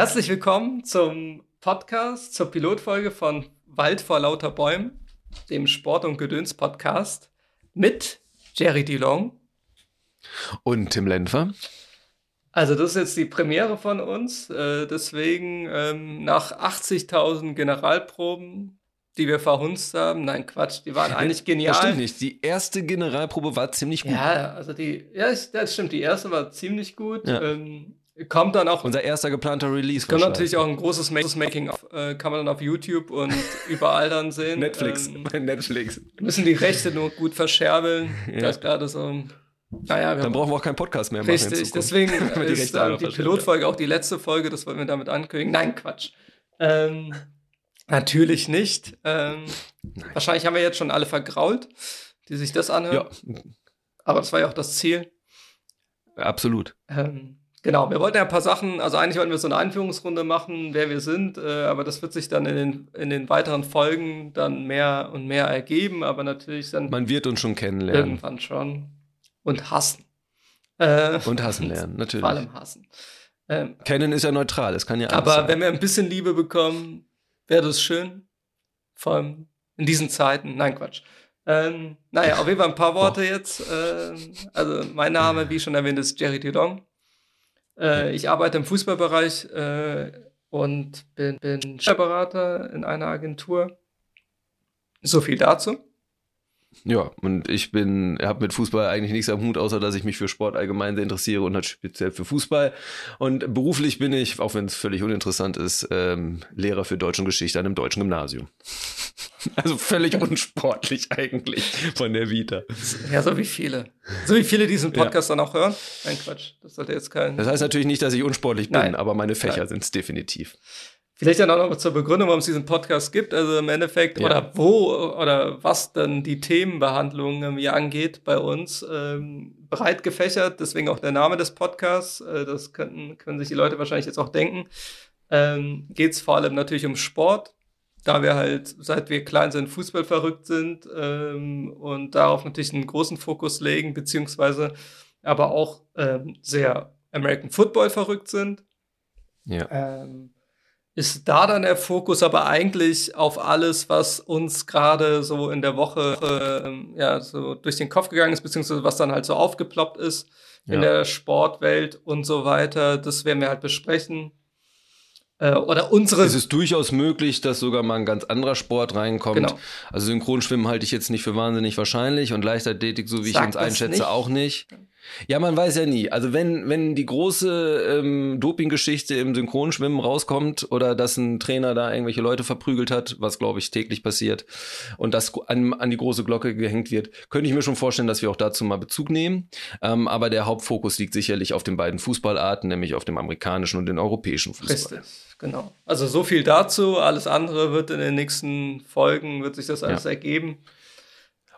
Herzlich willkommen zum Podcast, zur Pilotfolge von Wald vor lauter Bäumen, dem Sport- und Gedöns-Podcast mit Jerry DeLong. Und Tim Lenfer. Also das ist jetzt die Premiere von uns, äh, deswegen ähm, nach 80.000 Generalproben die wir verhunzt haben. Nein, Quatsch, die waren eigentlich genial. Das stimmt nicht. Die erste Generalprobe war ziemlich gut. Ja, also die, ja, das stimmt. Die erste war ziemlich gut. Ja. Ähm, kommt dann auch. Unser erster geplanter Release. Kommt natürlich auch ein großes Making of, äh, kann man dann auf YouTube und überall dann sehen. Netflix, ähm, bei Netflix. Müssen die Rechte nur gut verscherbeln. Ja. Das gerade so. Naja, dann brauchen wir auch keinen Podcast mehr machen. Richtig, deswegen die ist dann die Pilotfolge auch die letzte Folge, das wollen wir damit ankündigen. Nein, Quatsch. Ähm, Natürlich nicht. Ähm, wahrscheinlich haben wir jetzt schon alle vergrault, die sich das anhören. Ja. Aber das war ja auch das Ziel. Absolut. Ähm, genau, wir wollten ja ein paar Sachen, also eigentlich wollten wir so eine Einführungsrunde machen, wer wir sind, äh, aber das wird sich dann in den, in den weiteren Folgen dann mehr und mehr ergeben, aber natürlich dann. Man wird uns schon kennenlernen. Irgendwann schon. Und hassen. Äh, und hassen lernen, natürlich. Vor allem hassen. Ähm, Kennen ist ja neutral, es kann ja Aber sein. wenn wir ein bisschen Liebe bekommen, wäre das schön. Vor allem in diesen Zeiten. Nein, Quatsch. Ähm, naja, auf jeden Fall ein paar Worte jetzt. Ähm, also mein Name, wie schon erwähnt, ist Jerry Didong. Äh, ich arbeite im Fußballbereich äh, und bin, bin Chefberater in einer Agentur. So viel dazu. Ja, und ich bin, habe mit Fußball eigentlich nichts am Hut, außer dass ich mich für Sport allgemein sehr interessiere und halt speziell für Fußball. Und beruflich bin ich, auch wenn es völlig uninteressant ist, ähm, Lehrer für Deutsch und Geschichte an einem deutschen Gymnasium. Also völlig unsportlich eigentlich von der Vita. Ja, so wie viele. So wie viele diesen Podcast ja. dann auch hören. Nein, Quatsch. Das sollte jetzt kein. Das heißt natürlich nicht, dass ich unsportlich bin, Nein. aber meine Fächer sind es definitiv. Vielleicht dann auch noch zur Begründung, warum es diesen Podcast gibt. Also im Endeffekt, ja. oder wo oder was dann die Themenbehandlung irgendwie angeht bei uns. Ähm, breit gefächert, deswegen auch der Name des Podcasts. Äh, das könnten, können sich die Leute wahrscheinlich jetzt auch denken. Ähm, Geht es vor allem natürlich um Sport, da wir halt, seit wir klein sind, Fußball verrückt sind ähm, und darauf natürlich einen großen Fokus legen, beziehungsweise aber auch ähm, sehr American Football verrückt sind. Ja. Ähm, ist da dann der Fokus aber eigentlich auf alles, was uns gerade so in der Woche äh, ja so durch den Kopf gegangen ist, beziehungsweise was dann halt so aufgeploppt ist ja. in der Sportwelt und so weiter. Das werden wir halt besprechen. Äh, oder unsere. Es ist durchaus möglich, dass sogar mal ein ganz anderer Sport reinkommt. Genau. Also Synchronschwimmen halte ich jetzt nicht für wahnsinnig wahrscheinlich und Leichtathletik, so wie Sag ich uns einschätze, nicht. auch nicht. Ja, man weiß ja nie. Also wenn, wenn die große ähm, Dopinggeschichte im Synchronschwimmen rauskommt oder dass ein Trainer da irgendwelche Leute verprügelt hat, was glaube ich täglich passiert, und das an, an die große Glocke gehängt wird, könnte ich mir schon vorstellen, dass wir auch dazu mal Bezug nehmen. Ähm, aber der Hauptfokus liegt sicherlich auf den beiden Fußballarten, nämlich auf dem amerikanischen und dem europäischen Fußball. Richtig, genau. Also so viel dazu. Alles andere wird in den nächsten Folgen, wird sich das alles ja. ergeben.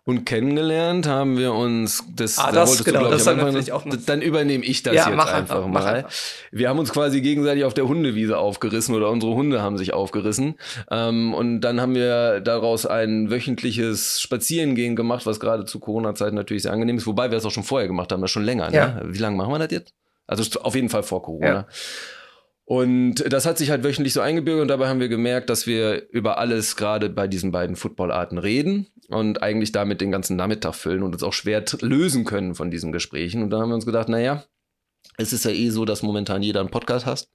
Und kennengelernt haben wir uns, das, ah, das da genau, du, das Anfang, natürlich auch noch. Dann übernehme ich das ja, jetzt einfach, einfach mal. Einfach. Wir haben uns quasi gegenseitig auf der Hundewiese aufgerissen oder unsere Hunde haben sich aufgerissen. Ähm, und dann haben wir daraus ein wöchentliches Spazierengehen gemacht, was gerade zu Corona-Zeiten natürlich sehr angenehm ist. Wobei wir es auch schon vorher gemacht haben, das schon länger. Ne? Ja. Wie lange machen wir das jetzt? Also auf jeden Fall vor Corona. Ja. Und das hat sich halt wöchentlich so eingebürgert und dabei haben wir gemerkt, dass wir über alles gerade bei diesen beiden Footballarten reden und eigentlich damit den ganzen Nachmittag füllen und uns auch schwer lösen können von diesen Gesprächen. Und da haben wir uns gedacht, naja, es ist ja eh so, dass momentan jeder einen Podcast hat.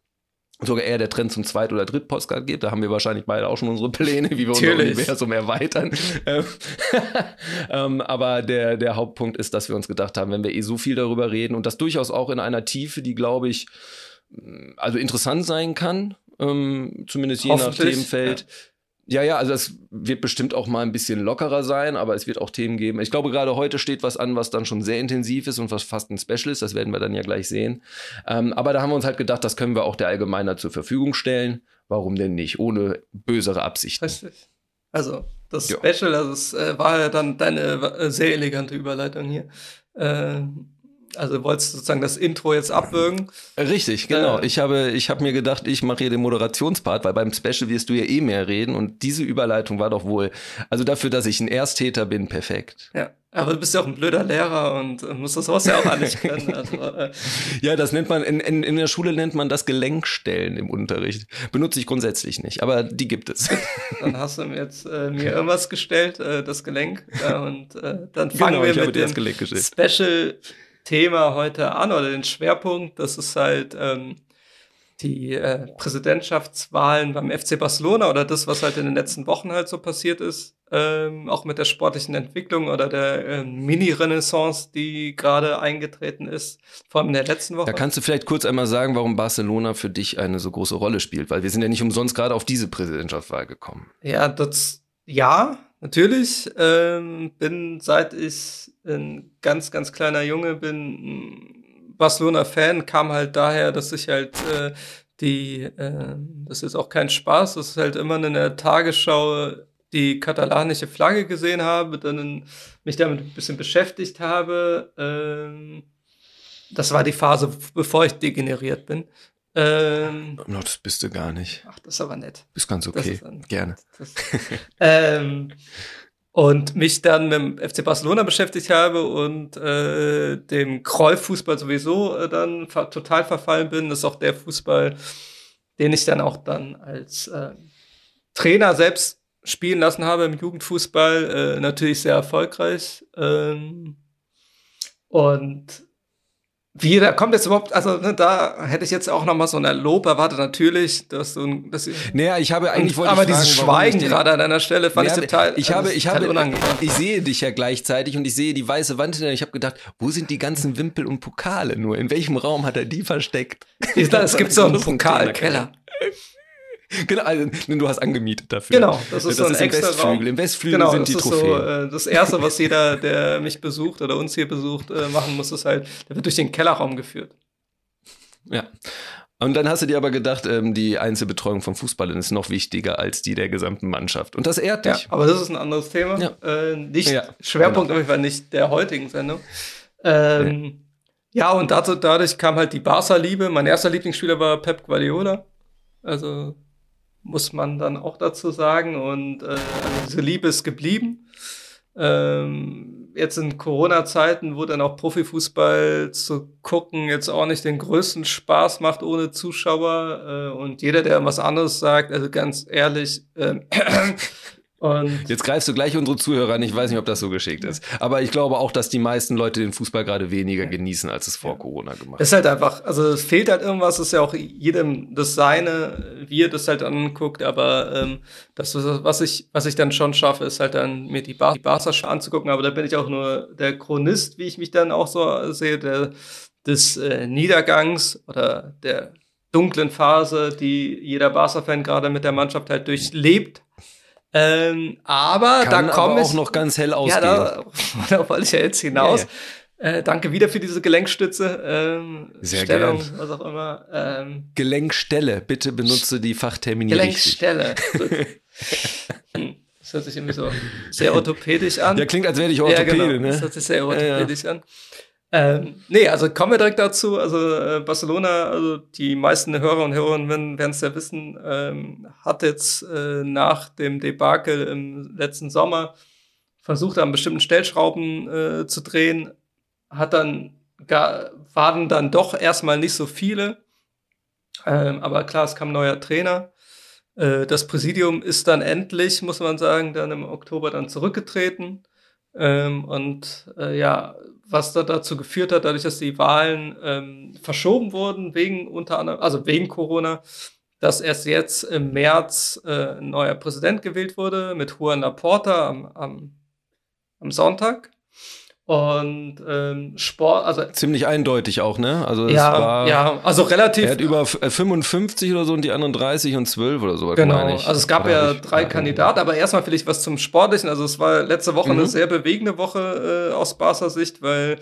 Sogar eher der Trend zum Zweit- oder Dritt-Podcast geht. Da haben wir wahrscheinlich beide auch schon unsere Pläne, wie wir unser Universum erweitern. Ähm, ähm, aber der, der Hauptpunkt ist, dass wir uns gedacht haben, wenn wir eh so viel darüber reden und das durchaus auch in einer Tiefe, die, glaube ich, also interessant sein kann, ähm, zumindest je nach Themenfeld. Ja. ja, ja, also es wird bestimmt auch mal ein bisschen lockerer sein, aber es wird auch Themen geben. Ich glaube, gerade heute steht was an, was dann schon sehr intensiv ist und was fast ein Special ist. Das werden wir dann ja gleich sehen. Ähm, aber da haben wir uns halt gedacht, das können wir auch der Allgemeiner zur Verfügung stellen. Warum denn nicht? Ohne bösere Absichten. Richtig. Also, das ja. Special, also es äh, war ja dann deine äh, sehr elegante Überleitung hier. Äh, also wolltest sozusagen das Intro jetzt abwürgen? Richtig, genau. Äh, ich habe, ich habe mir gedacht, ich mache hier den Moderationspart, weil beim Special wirst du ja eh mehr reden und diese Überleitung war doch wohl, also dafür, dass ich ein Ersttäter bin, perfekt. Ja, Aber du bist ja auch ein blöder Lehrer und äh, musst das sowas ja auch alles können. Also, äh. Ja, das nennt man, in, in, in der Schule nennt man das Gelenkstellen im Unterricht. Benutze ich grundsätzlich nicht, aber die gibt es. Dann hast du mir jetzt äh, mir irgendwas gestellt, äh, das Gelenk. Und äh, dann fangen genau, wir mit dem Special-Thema heute an oder den Schwerpunkt. Das ist halt ähm, die äh, Präsidentschaftswahlen beim FC Barcelona oder das, was halt in den letzten Wochen halt so passiert ist, ähm, auch mit der sportlichen Entwicklung oder der äh, Mini-Renaissance, die gerade eingetreten ist, vor allem in der letzten Woche. Da kannst du vielleicht kurz einmal sagen, warum Barcelona für dich eine so große Rolle spielt, weil wir sind ja nicht umsonst gerade auf diese Präsidentschaftswahl gekommen. Ja, das, ja, natürlich. Ähm, bin, seit ich ein ganz, ganz kleiner Junge bin, Barcelona-Fan, kam halt daher, dass ich halt äh, die, äh, das ist auch kein Spaß, das ist halt immer in der Tagesschau die katalanische Flagge gesehen habe, dann mich damit ein bisschen beschäftigt habe. Ähm, das war die Phase, bevor ich degeneriert bin. Ähm, no, das bist du gar nicht. Ach, das ist aber nett. Ist ganz okay. Gerne. Das, ähm, und mich dann mit dem FC Barcelona beschäftigt habe und äh, dem Cruyff-Fußball sowieso äh, dann total verfallen bin. Das ist auch der Fußball, den ich dann auch dann als äh, Trainer selbst spielen lassen habe im Jugendfußball. Äh, natürlich sehr erfolgreich. Ähm, und wie, da kommt jetzt überhaupt, also ne, da hätte ich jetzt auch noch mal so ein Lob erwartet, natürlich, dass du, dass Naja, ich habe eigentlich wollte Aber fragen, dieses Schweigen gerade an einer Stelle fand naja, ich total, ich habe, ich habe, unangenehm. ich sehe dich ja gleichzeitig und ich sehe die weiße Wand hinter Ich habe gedacht, wo sind die ganzen Wimpel und Pokale nur? In welchem Raum hat er die versteckt? Ich dachte, es gibt so einen Pokalkeller. Genau, also, du hast angemietet dafür. Genau, das ist das so ein ist extra Westflügel. Raum. Im Westflügel genau, sind die Trophäen. So, äh, das erste, was jeder, der mich besucht oder uns hier besucht, äh, machen muss, ist halt, der wird durch den Kellerraum geführt. Ja. Und dann hast du dir aber gedacht, ähm, die Einzelbetreuung von Fußballern ist noch wichtiger als die der gesamten Mannschaft. Und das ehrt dich. Ja, aber das ist ein anderes Thema. Ja. Äh, nicht ja, Schwerpunkt genau. auf jeden Fall nicht der heutigen Sendung. Ähm, nee. Ja, und dazu, dadurch kam halt die Barca-Liebe. Mein erster Lieblingsspieler war Pep Guardiola. Also muss man dann auch dazu sagen. Und äh, diese Liebe ist geblieben. Ähm, jetzt in Corona-Zeiten, wo dann auch Profifußball zu gucken jetzt auch nicht den größten Spaß macht ohne Zuschauer. Äh, und jeder, der was anderes sagt, also ganz ehrlich, äh, Und Jetzt greifst du gleich unsere Zuhörer an. Ich weiß nicht, ob das so geschickt ist. Aber ich glaube auch, dass die meisten Leute den Fußball gerade weniger ja. genießen, als es vor ja. Corona gemacht. Es ist halt einfach, also es fehlt halt irgendwas, ist ja auch jedem das Seine, wie er das halt anguckt, aber ähm, das, was ich, was ich dann schon schaffe, ist halt dann mir die, Bar die Barca anzugucken, aber da bin ich auch nur der Chronist, wie ich mich dann auch so sehe, der, des äh, Niedergangs oder der dunklen Phase, die jeder Barca-Fan gerade mit der Mannschaft halt durchlebt ähm, aber Kann da komme ich auch noch ganz hell ausgehen. Ja, da, da wollte ich ja jetzt hinaus. Ja, ja. Äh, danke wieder für diese Gelenkstütze. Ähm, Sehr Stellung, gern. was auch immer. Ähm, Gelenkstelle, bitte benutze die Fachtermine Gelenkstelle. das hört sich irgendwie so sehr orthopädisch an. Ja, klingt, als wäre ich Orthopäde, ja, genau. ne? Das hört sich sehr orthopädisch an. Ähm, nee, also kommen wir direkt dazu. Also äh, Barcelona, also die meisten Hörer und Hörerinnen werden es ja wissen, ähm, hat jetzt äh, nach dem Debakel im letzten Sommer versucht, an bestimmten Stellschrauben äh, zu drehen, hat dann gar, waren dann doch erstmal nicht so viele. Ähm, aber klar, es kam neuer Trainer. Äh, das Präsidium ist dann endlich, muss man sagen, dann im Oktober dann zurückgetreten. Ähm, und äh, ja, was da dazu geführt hat, dadurch, dass die Wahlen ähm, verschoben wurden, wegen unter anderem, also wegen Corona, dass erst jetzt im März äh, ein neuer Präsident gewählt wurde mit Juan Laporta am, am, am Sonntag. Und ähm, Sport, also ziemlich eindeutig auch, ne? Also ja, war, ja, also relativ. Er hat über 55 äh, oder so und die anderen 30 und 12 oder so. Genau. Also es gab ja drei Kandidaten, aber erstmal vielleicht was zum Sportlichen. Also es war letzte Woche mhm. eine sehr bewegende Woche äh, aus Barca Sicht, weil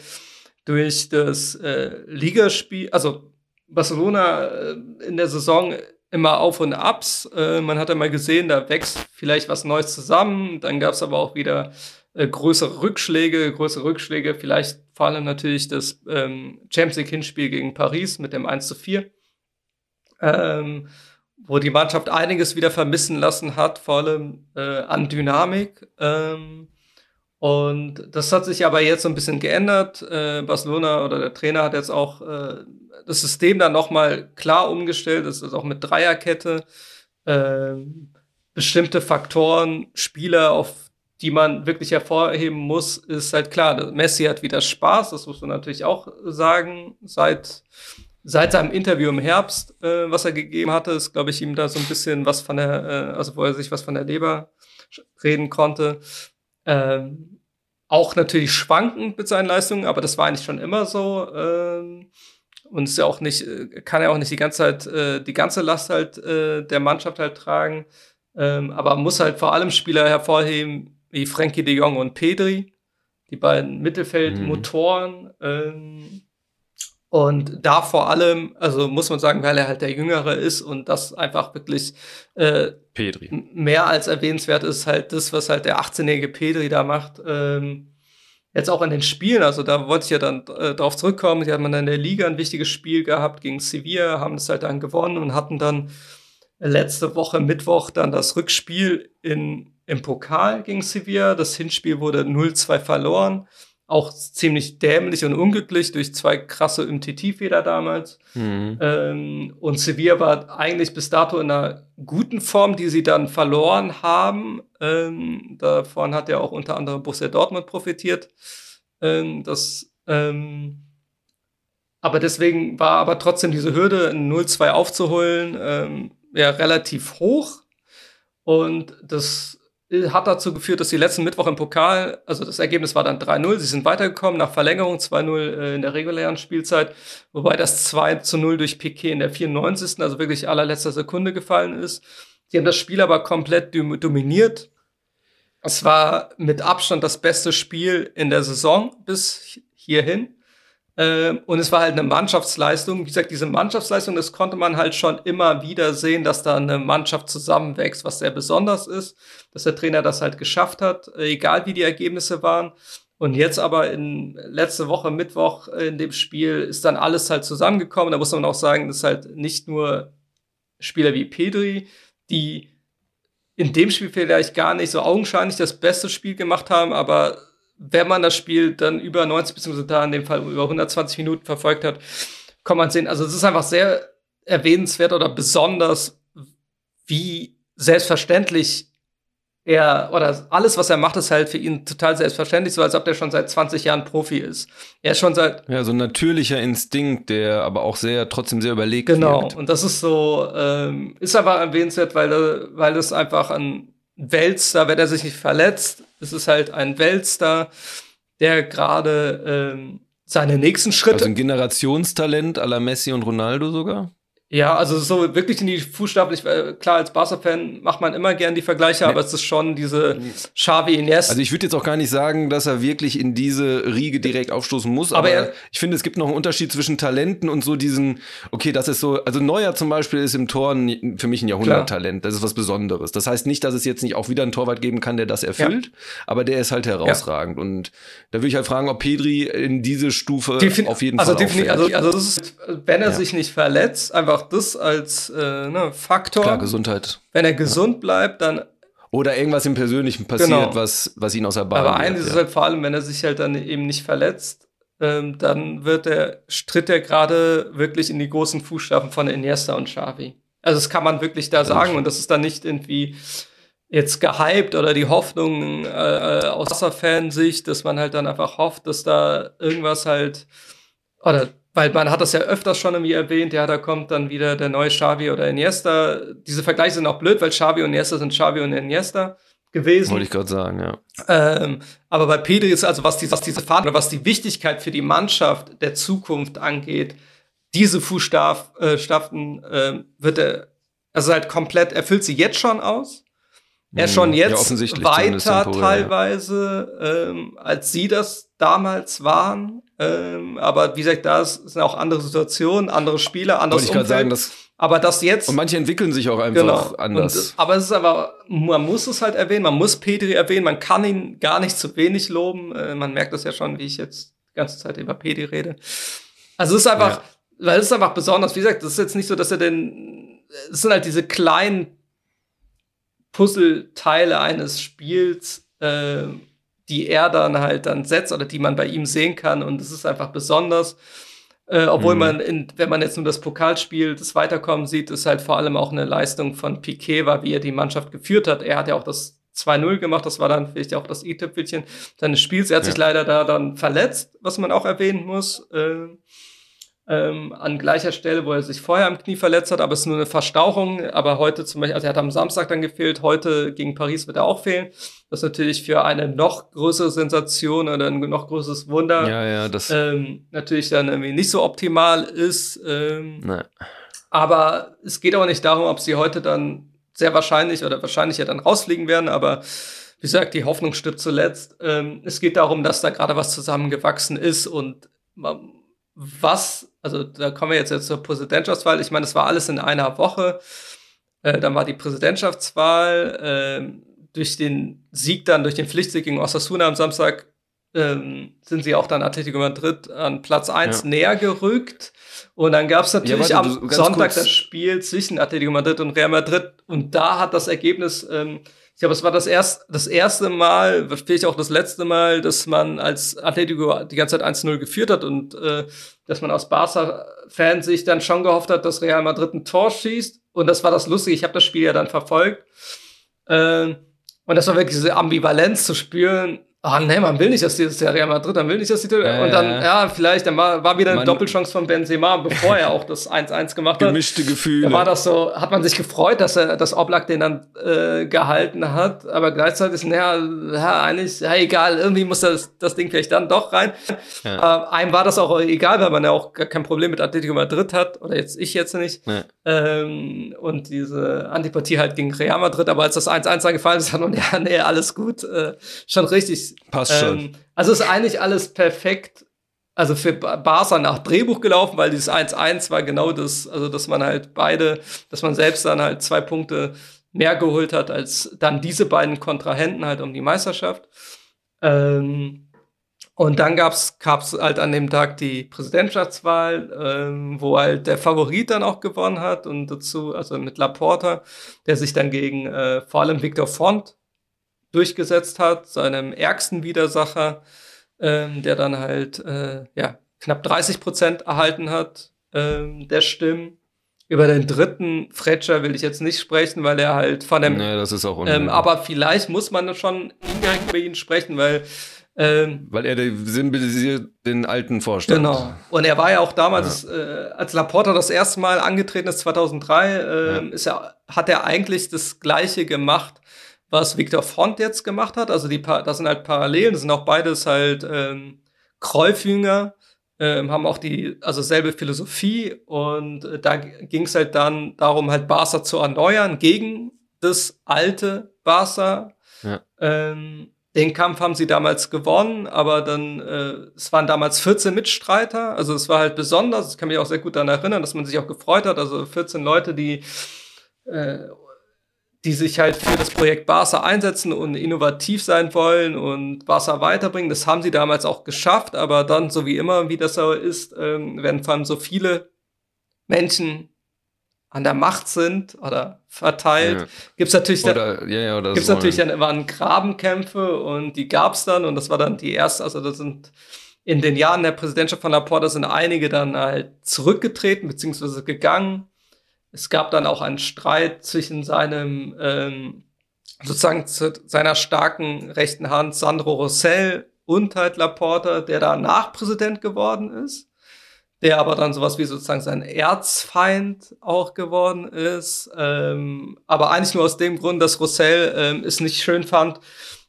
durch das äh, Ligaspiel, also Barcelona äh, in der Saison immer Auf und Abs. Äh, man hat ja mal gesehen, da wächst vielleicht was Neues zusammen. Dann gab es aber auch wieder äh, größere Rückschläge, größere Rückschläge, vielleicht vor allem natürlich das ähm, Champions League Hinspiel gegen Paris mit dem 1 zu 4, ähm, wo die Mannschaft einiges wieder vermissen lassen hat, vor allem äh, an Dynamik. Ähm, Und das hat sich aber jetzt so ein bisschen geändert. Äh, Barcelona oder der Trainer hat jetzt auch äh, das System dann nochmal klar umgestellt. Das ist auch mit Dreierkette. Äh, bestimmte Faktoren, Spieler, auf die man wirklich hervorheben muss, ist halt klar. Messi hat wieder Spaß, das muss man natürlich auch sagen. Seit, seit seinem Interview im Herbst, äh, was er gegeben hatte, ist, glaube ich, ihm da so ein bisschen was von der, äh, also wo er sich was von der Leber reden konnte. Ähm, auch natürlich schwankend mit seinen Leistungen, aber das war eigentlich schon immer so. Ähm, und ist ja auch nicht, äh, kann er auch nicht die ganze Zeit, äh, die ganze Last halt äh, der Mannschaft halt tragen. Ähm, aber muss halt vor allem Spieler hervorheben wie Frankie de Jong und Pedri, die beiden Mittelfeldmotoren. Mhm. Ähm, und da vor allem, also muss man sagen, weil er halt der Jüngere ist und das einfach wirklich äh, Pedri. mehr als erwähnenswert ist, halt das, was halt der 18-jährige Pedri da macht. Ähm, jetzt auch in den Spielen, also da wollte ich ja dann äh, drauf zurückkommen, die hat man dann in der Liga ein wichtiges Spiel gehabt gegen Sevilla, haben das halt dann gewonnen und hatten dann letzte Woche Mittwoch dann das Rückspiel in, im Pokal gegen Sevilla. Das Hinspiel wurde 0-2 verloren. Auch ziemlich dämlich und unglücklich durch zwei krasse MTT-Fehler damals. Mhm. Ähm, und Sevilla war eigentlich bis dato in einer guten Form, die sie dann verloren haben. Ähm, davon hat ja auch unter anderem Borussia Dortmund profitiert. Ähm, das, ähm, aber deswegen war aber trotzdem diese Hürde, ein 0-2 aufzuholen, ähm, ja relativ hoch. Und das hat dazu geführt, dass sie letzten Mittwoch im Pokal, also das Ergebnis war dann 3-0, sie sind weitergekommen nach Verlängerung 2-0 äh, in der regulären Spielzeit, wobei das 2 0 durch Piquet in der 94. also wirklich allerletzter Sekunde gefallen ist. Sie haben das Spiel aber komplett dominiert. Es war mit Abstand das beste Spiel in der Saison bis hierhin. Ähm, und es war halt eine Mannschaftsleistung. Wie gesagt, diese Mannschaftsleistung, das konnte man halt schon immer wieder sehen, dass da eine Mannschaft zusammenwächst, was sehr besonders ist, dass der Trainer das halt geschafft hat, äh, egal wie die Ergebnisse waren. Und jetzt aber in letzte Woche Mittwoch in dem Spiel ist dann alles halt zusammengekommen. Da muss man auch sagen, dass halt nicht nur Spieler wie Pedri, die in dem Spiel vielleicht gar nicht so augenscheinlich das beste Spiel gemacht haben, aber wenn man das Spiel dann über 90 beziehungsweise da in dem Fall über 120 Minuten verfolgt hat, kann man sehen. Also es ist einfach sehr erwähnenswert oder besonders, wie selbstverständlich er oder alles, was er macht, ist halt für ihn total selbstverständlich, so als ob der schon seit 20 Jahren Profi ist. Er ist schon seit ja so ein natürlicher Instinkt, der aber auch sehr trotzdem sehr überlegt genau. Wirkt. Und das ist so ähm, ist aber erwähnenswert, weil weil das einfach ein Weltstar, wenn er sich nicht verletzt, es ist halt ein Weltstar, der gerade ähm, seine nächsten Schritte. Also ein Generationstalent à la Messi und Ronaldo sogar? Ja, also so wirklich in die Fußstapfen. Ich, äh, klar, als Barca-Fan macht man immer gern die Vergleiche, nee. aber es ist schon diese Xavi Iniesta. Also ich würde jetzt auch gar nicht sagen, dass er wirklich in diese Riege direkt aufstoßen muss, aber, aber ich finde, es gibt noch einen Unterschied zwischen Talenten und so diesen, okay, das ist so, also Neuer zum Beispiel ist im Tor ein, für mich ein Jahrhunderttalent. Das ist was Besonderes. Das heißt nicht, dass es jetzt nicht auch wieder einen Torwart geben kann, der das erfüllt, ja. aber der ist halt herausragend. Ja. Und da würde ich halt fragen, ob Pedri in diese Stufe Defin auf jeden also Fall definitiv, also, also das ist, wenn er ja. sich nicht verletzt, einfach einfach das als äh, ne, Faktor. Klar, Gesundheit. Wenn er gesund ja. bleibt, dann. Oder irgendwas im Persönlichen passiert, genau. was, was ihn aus der Bahn Aber eines ist ja. halt vor allem, wenn er sich halt dann eben nicht verletzt, ähm, dann wird er, tritt er gerade wirklich in die großen Fußstapfen von Iniesta und Xavi. Also das kann man wirklich da sagen und das ist dann nicht irgendwie jetzt gehypt oder die Hoffnung äh, äh aus Wasserfansicht, dass man halt dann einfach hofft, dass da irgendwas halt oder weil man hat das ja öfters schon irgendwie erwähnt, ja, da kommt dann wieder der neue Xavi oder Iniesta. Diese Vergleiche sind auch blöd, weil Xavi und Iniesta sind Xavi und Iniesta gewesen. Wollte ich gerade sagen, ja. Ähm, aber bei Pedri ist also, was, die, was diese Fahrt oder was die Wichtigkeit für die Mannschaft der Zukunft angeht, diese Fußstapfen äh, wird er, also halt komplett, erfüllt sie jetzt schon aus. Er schon hm, jetzt ja, weiter teilweise, ja. ähm, als sie das damals waren. Ähm, aber wie gesagt, da sind auch andere Situationen, andere Spieler, anderes Umfeld. Sagen, das aber das jetzt. Und manche entwickeln sich auch einfach genau. anders. Und, aber es ist aber, man muss es halt erwähnen, man muss Petri erwähnen, man kann ihn gar nicht zu wenig loben. Äh, man merkt das ja schon, wie ich jetzt die ganze Zeit über Petri rede. Also es ist einfach, ja. weil es ist einfach besonders. Wie gesagt, das ist jetzt nicht so, dass er den, es sind halt diese kleinen Puzzleteile eines Spiels, äh, die er dann halt dann setzt oder die man bei ihm sehen kann. Und es ist einfach besonders. Äh, obwohl mhm. man, in, wenn man jetzt nur das Pokalspiel, das Weiterkommen sieht, ist halt vor allem auch eine Leistung von Piquet, war, wie er die Mannschaft geführt hat. Er hat ja auch das 2-0 gemacht, das war dann vielleicht auch das i-Tüpfelchen seines Spiels. Er hat ja. sich leider da dann verletzt, was man auch erwähnen muss. Äh, ähm, an gleicher Stelle, wo er sich vorher am Knie verletzt hat, aber es ist nur eine Verstauchung. Aber heute zum Beispiel, also er hat am Samstag dann gefehlt, heute gegen Paris wird er auch fehlen. Das ist natürlich für eine noch größere Sensation oder ein noch größeres Wunder ja, ja, das ähm, natürlich dann irgendwie nicht so optimal ist. Ähm, nee. Aber es geht auch nicht darum, ob sie heute dann sehr wahrscheinlich oder wahrscheinlich ja dann rausfliegen werden, aber wie gesagt, die Hoffnung stirbt zuletzt. Ähm, es geht darum, dass da gerade was zusammengewachsen ist und man, was, also da kommen wir jetzt, jetzt zur Präsidentschaftswahl. Ich meine, das war alles in einer Woche. Äh, dann war die Präsidentschaftswahl. Äh, durch den Sieg dann, durch den Pflichtsieg gegen Osasuna am Samstag, ähm, sind sie auch dann Atletico Madrid an Platz 1 ja. näher gerückt. Und dann gab es natürlich ja, warte, am Sonntag kurz. das Spiel zwischen Atletico Madrid und Real Madrid. Und da hat das Ergebnis, ähm, ich glaube, es war das, erst, das erste Mal, vielleicht auch das letzte Mal, dass man als Atletico die ganze Zeit 1-0 geführt hat und äh, dass man aus Barca-Fans sich dann schon gehofft hat, dass Real Madrid ein Tor schießt. Und das war das Lustige. Ich habe das Spiel ja dann verfolgt. Äh, und das war wirklich diese Ambivalenz zu spüren ah nee, man will nicht, dass dieses Jahr Real Madrid, dann will nicht, dass die äh, und dann ja, vielleicht dann war, war wieder eine man, Doppelchance von Benzema, bevor er auch das 1-1 gemacht hat. Gemischte Gefühle. Da war das so, hat man sich gefreut, dass er das Oblak den dann äh, gehalten hat, aber gleichzeitig naja, ja, eigentlich ja, egal, irgendwie muss das das Ding vielleicht dann doch rein. Ja. Äh, einem war das auch egal, weil man ja auch gar kein Problem mit Atletico Madrid hat oder jetzt ich jetzt nicht. Ja. Ähm, und diese Antipathie halt gegen Real Madrid, aber als das 1-1 dann gefallen ist, hat man ja, nee, alles gut, äh, schon richtig Passt schon. Ähm, also ist eigentlich alles perfekt. Also für Barca nach Drehbuch gelaufen, weil dieses 1-1 war genau das, also dass man halt beide, dass man selbst dann halt zwei Punkte mehr geholt hat als dann diese beiden Kontrahenten halt um die Meisterschaft. Ähm, und dann gab's gab's halt an dem Tag die Präsidentschaftswahl, ähm, wo halt der Favorit dann auch gewonnen hat und dazu, also mit Laporta, der sich dann gegen äh, vor allem Victor Font durchgesetzt hat, seinem ärgsten Widersacher, ähm, der dann halt äh, ja, knapp 30 Prozent erhalten hat ähm, der Stimmen. Über den dritten Fretscher will ich jetzt nicht sprechen, weil er halt von dem. Nee, das ist auch ähm, Aber vielleicht muss man schon indirekt über ihn sprechen, weil. Ähm, weil er symbolisiert den alten Vorstand. Genau. Und er war ja auch damals, ja. Äh, als Laporta das erste Mal angetreten ist, 2003, äh, ja. ist er, hat er eigentlich das Gleiche gemacht, was Victor Font jetzt gemacht hat. Also die das sind halt Parallelen, das sind auch beides halt ähm, Kreufjünger, ähm, haben auch die, also selbe Philosophie und äh, da ging es halt dann darum, halt Barca zu erneuern gegen das alte Barca. Ja. Ähm, den Kampf haben sie damals gewonnen, aber dann, äh, es waren damals 14 Mitstreiter, also es war halt besonders, ich kann mich auch sehr gut daran erinnern, dass man sich auch gefreut hat, also 14 Leute, die äh, die sich halt für das Projekt Barca einsetzen und innovativ sein wollen und Barca weiterbringen. Das haben sie damals auch geschafft, aber dann, so wie immer, wie das so ist, ähm, werden vor allem so viele Menschen an der Macht sind oder verteilt, ja. gibt's natürlich oder, dann, ja, ja, gibt's so natürlich dann waren Grabenkämpfe und die gab's dann und das war dann die erste, also das sind in den Jahren der Präsidentschaft von Laporta sind einige dann halt zurückgetreten beziehungsweise gegangen es gab dann auch einen Streit zwischen seinem, ähm, sozusagen zu seiner starken rechten Hand Sandro Rossell und halt Laporta, der danach Präsident geworden ist, der aber dann sowas wie sozusagen sein Erzfeind auch geworden ist, ähm, aber eigentlich nur aus dem Grund, dass Rossell ähm, es nicht schön fand,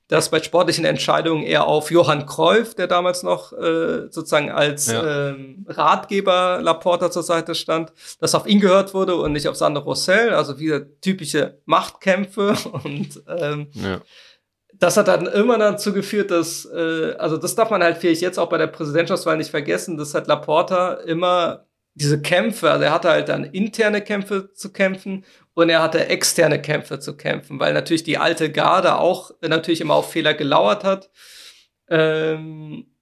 dass bei sportlichen Entscheidungen eher auf Johann Cruyff, der damals noch äh, sozusagen als ja. ähm, Ratgeber Laporta zur Seite stand, dass auf ihn gehört wurde und nicht auf Sandro Rossell, also wieder typische Machtkämpfe und ähm, ja. das hat dann immer dazu geführt, dass, äh, also das darf man halt vielleicht jetzt auch bei der Präsidentschaftswahl nicht vergessen, dass hat Laporta immer diese Kämpfe, also er hatte halt dann interne Kämpfe zu kämpfen und er hatte externe Kämpfe zu kämpfen, weil natürlich die alte Garde auch natürlich immer auf Fehler gelauert hat. Ähm,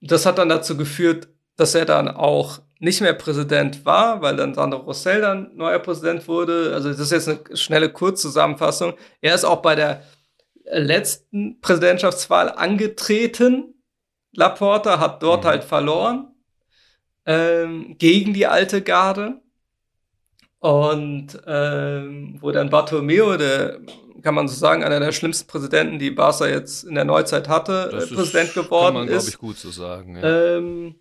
das hat dann dazu geführt, dass er dann auch nicht mehr Präsident war, weil dann Sandro Rossell dann neuer Präsident wurde. Also das ist jetzt eine schnelle Kurzzusammenfassung. Er ist auch bei der letzten Präsidentschaftswahl angetreten. Laporta hat dort mhm. halt verloren ähm, gegen die alte Garde. Und ähm, wo dann Bartomeo, der kann man so sagen, einer der schlimmsten Präsidenten, die Barca jetzt in der Neuzeit hatte, äh, Präsident geworden kann man, ist. glaube ich, gut so sagen. Ja. Ähm,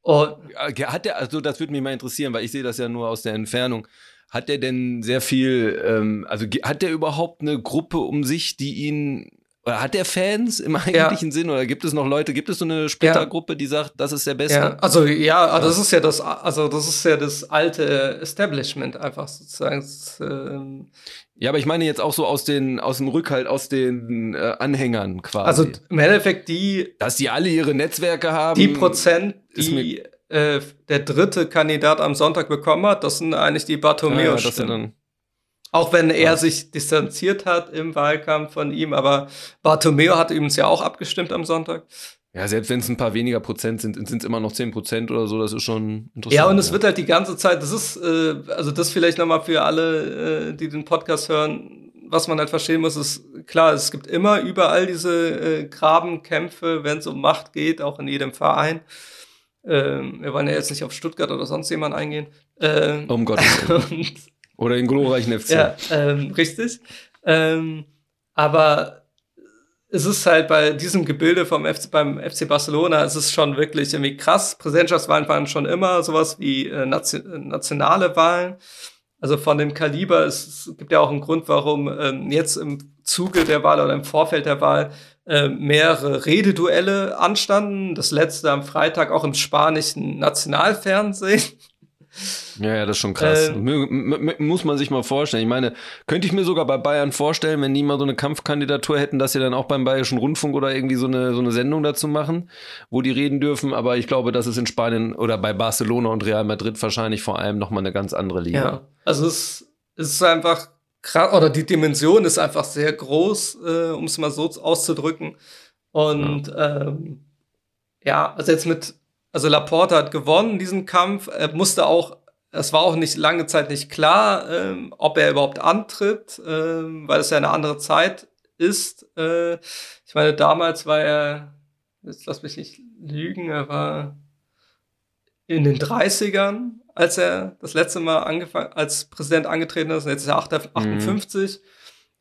und hat der, also das würde mich mal interessieren, weil ich sehe das ja nur aus der Entfernung. Hat der denn sehr viel, ähm, also hat der überhaupt eine Gruppe um sich, die ihn oder hat der Fans im eigentlichen ja. Sinn oder gibt es noch Leute, gibt es so eine Splittergruppe, die sagt, das ist der Beste? Ja, also ja, also das ist ja das, also das ist ja das alte Establishment einfach sozusagen. Das, ähm ja, aber ich meine jetzt auch so aus den, aus dem Rückhalt, aus den äh, Anhängern quasi. Also im Endeffekt die, dass die alle ihre Netzwerke haben. Die Prozent, die äh, der dritte Kandidat am Sonntag bekommen hat, das sind eigentlich die Bartomeo-Stimmen. Ja, auch wenn er ja. sich distanziert hat im Wahlkampf von ihm, aber Bartomeo hat übrigens ja auch abgestimmt am Sonntag. Ja, selbst wenn es ein paar weniger Prozent sind, sind es immer noch zehn Prozent oder so, das ist schon interessant. Ja, und es ja. wird halt die ganze Zeit, das ist, äh, also das vielleicht nochmal für alle, äh, die den Podcast hören, was man halt verstehen muss, ist klar, es gibt immer überall diese äh, Grabenkämpfe, wenn es um Macht geht, auch in jedem Verein. Ähm, wir wollen ja jetzt nicht auf Stuttgart oder sonst jemand eingehen. Ähm, um Gottes Willen. Oder in glorreichen FC. Ja, ähm, richtig. Ähm, aber es ist halt bei diesem Gebilde vom FC, beim FC Barcelona, es ist schon wirklich irgendwie krass. Präsidentschaftswahlen waren schon immer sowas wie äh, nationale Wahlen. Also von dem Kaliber, es, es gibt ja auch einen Grund, warum ähm, jetzt im Zuge der Wahl oder im Vorfeld der Wahl äh, mehrere Rededuelle anstanden. Das letzte am Freitag auch im spanischen Nationalfernsehen. Ja, ja, das ist schon krass. Ähm, muss man sich mal vorstellen. Ich meine, könnte ich mir sogar bei Bayern vorstellen, wenn die mal so eine Kampfkandidatur hätten, dass sie dann auch beim Bayerischen Rundfunk oder irgendwie so eine, so eine Sendung dazu machen, wo die reden dürfen. Aber ich glaube, das ist in Spanien oder bei Barcelona und Real Madrid wahrscheinlich vor allem nochmal eine ganz andere Liga. Ja, also es, es ist einfach krass, oder die Dimension ist einfach sehr groß, äh, um es mal so auszudrücken. Und ja. Ähm, ja, also jetzt mit also Laporte hat gewonnen diesen Kampf. Er musste auch, es war auch nicht lange Zeit nicht klar, ähm, ob er überhaupt antritt, ähm, weil es ja eine andere Zeit ist. Äh, ich meine, damals war er, jetzt lass mich nicht lügen, er war in den 30ern, als er das letzte Mal angefangen, als Präsident angetreten ist. Jetzt ist er 58. Mhm.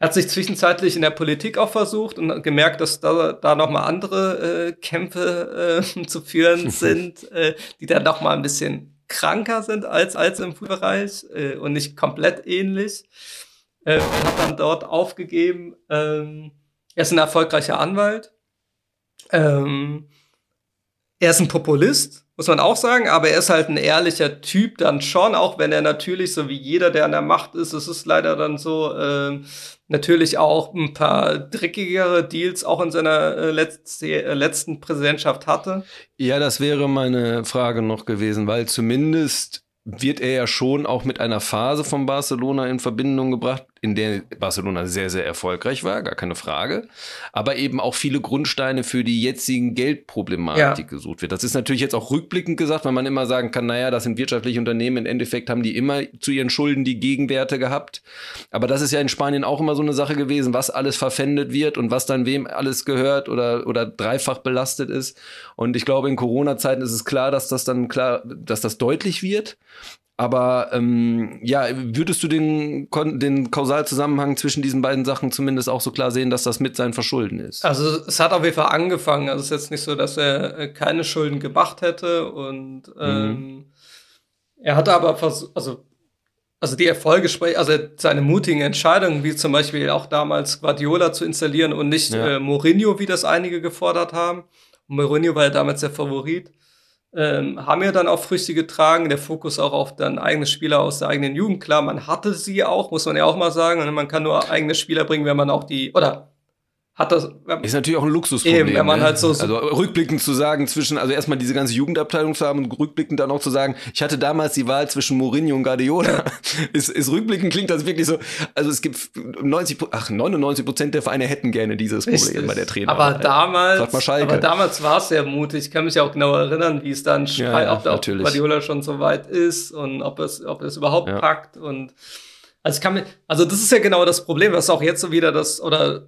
Er hat sich zwischenzeitlich in der Politik auch versucht und gemerkt, dass da, da nochmal andere äh, Kämpfe äh, zu führen sind, äh, die dann noch mal ein bisschen kranker sind als, als im Fußballbereich äh, und nicht komplett ähnlich. Äh, hat dann dort aufgegeben. Ähm, er ist ein erfolgreicher Anwalt. Ähm, er ist ein Populist, muss man auch sagen, aber er ist halt ein ehrlicher Typ dann schon, auch wenn er natürlich, so wie jeder, der an der Macht ist, es ist leider dann so, äh, natürlich auch ein paar dreckigere Deals auch in seiner äh, letzte, äh, letzten Präsidentschaft hatte. Ja, das wäre meine Frage noch gewesen, weil zumindest wird er ja schon auch mit einer Phase von Barcelona in Verbindung gebracht, in der Barcelona sehr, sehr erfolgreich war, gar keine Frage, aber eben auch viele Grundsteine für die jetzigen Geldproblematik ja. gesucht wird. Das ist natürlich jetzt auch rückblickend gesagt, weil man immer sagen kann, naja, das sind wirtschaftliche Unternehmen, im Endeffekt haben die immer zu ihren Schulden die Gegenwerte gehabt. Aber das ist ja in Spanien auch immer so eine Sache gewesen, was alles verpfändet wird und was dann wem alles gehört oder, oder dreifach belastet ist. Und ich glaube, in Corona-Zeiten ist es klar, dass das dann klar, dass das deutlich wird. Aber ähm, ja, würdest du den, den Kausalzusammenhang zwischen diesen beiden Sachen zumindest auch so klar sehen, dass das mit sein Verschulden ist? Also es hat auf jeden Fall angefangen. Also es ist jetzt nicht so, dass er äh, keine Schulden gemacht hätte und ähm, mhm. er hatte aber versucht, also also die Erfolge sprechen, also seine mutigen Entscheidungen, wie zum Beispiel auch damals Guardiola zu installieren und nicht ja. äh, Mourinho, wie das einige gefordert haben. Mourinho war ja damals der Favorit ähm, haben ja dann auch Früchte getragen. Der Fokus auch auf dann eigene Spieler aus der eigenen Jugend. Klar, man hatte sie auch, muss man ja auch mal sagen. Und man kann nur eigene Spieler bringen, wenn man auch die, oder hat das. Ist natürlich auch ein Luxusproblem. Eben, wenn man ne? halt so, Also rückblickend zu sagen, zwischen, also erstmal diese ganze Jugendabteilung zu haben und rückblickend dann auch zu sagen, ich hatte damals die Wahl zwischen Mourinho und Guardiola. ist, ist rückblickend klingt das wirklich so. Also es gibt 90, ach, 99 Prozent der Vereine hätten gerne dieses Problem Richtig. bei der Trainer. Aber damals, aber damals war es sehr mutig. Ich kann mich auch genau erinnern, wie es dann, ja, ja, ob, ob Guardiola schon so weit ist und ob es, ob es überhaupt ja. packt und, also ich kann mir, also das ist ja genau das Problem, was auch jetzt so wieder das, oder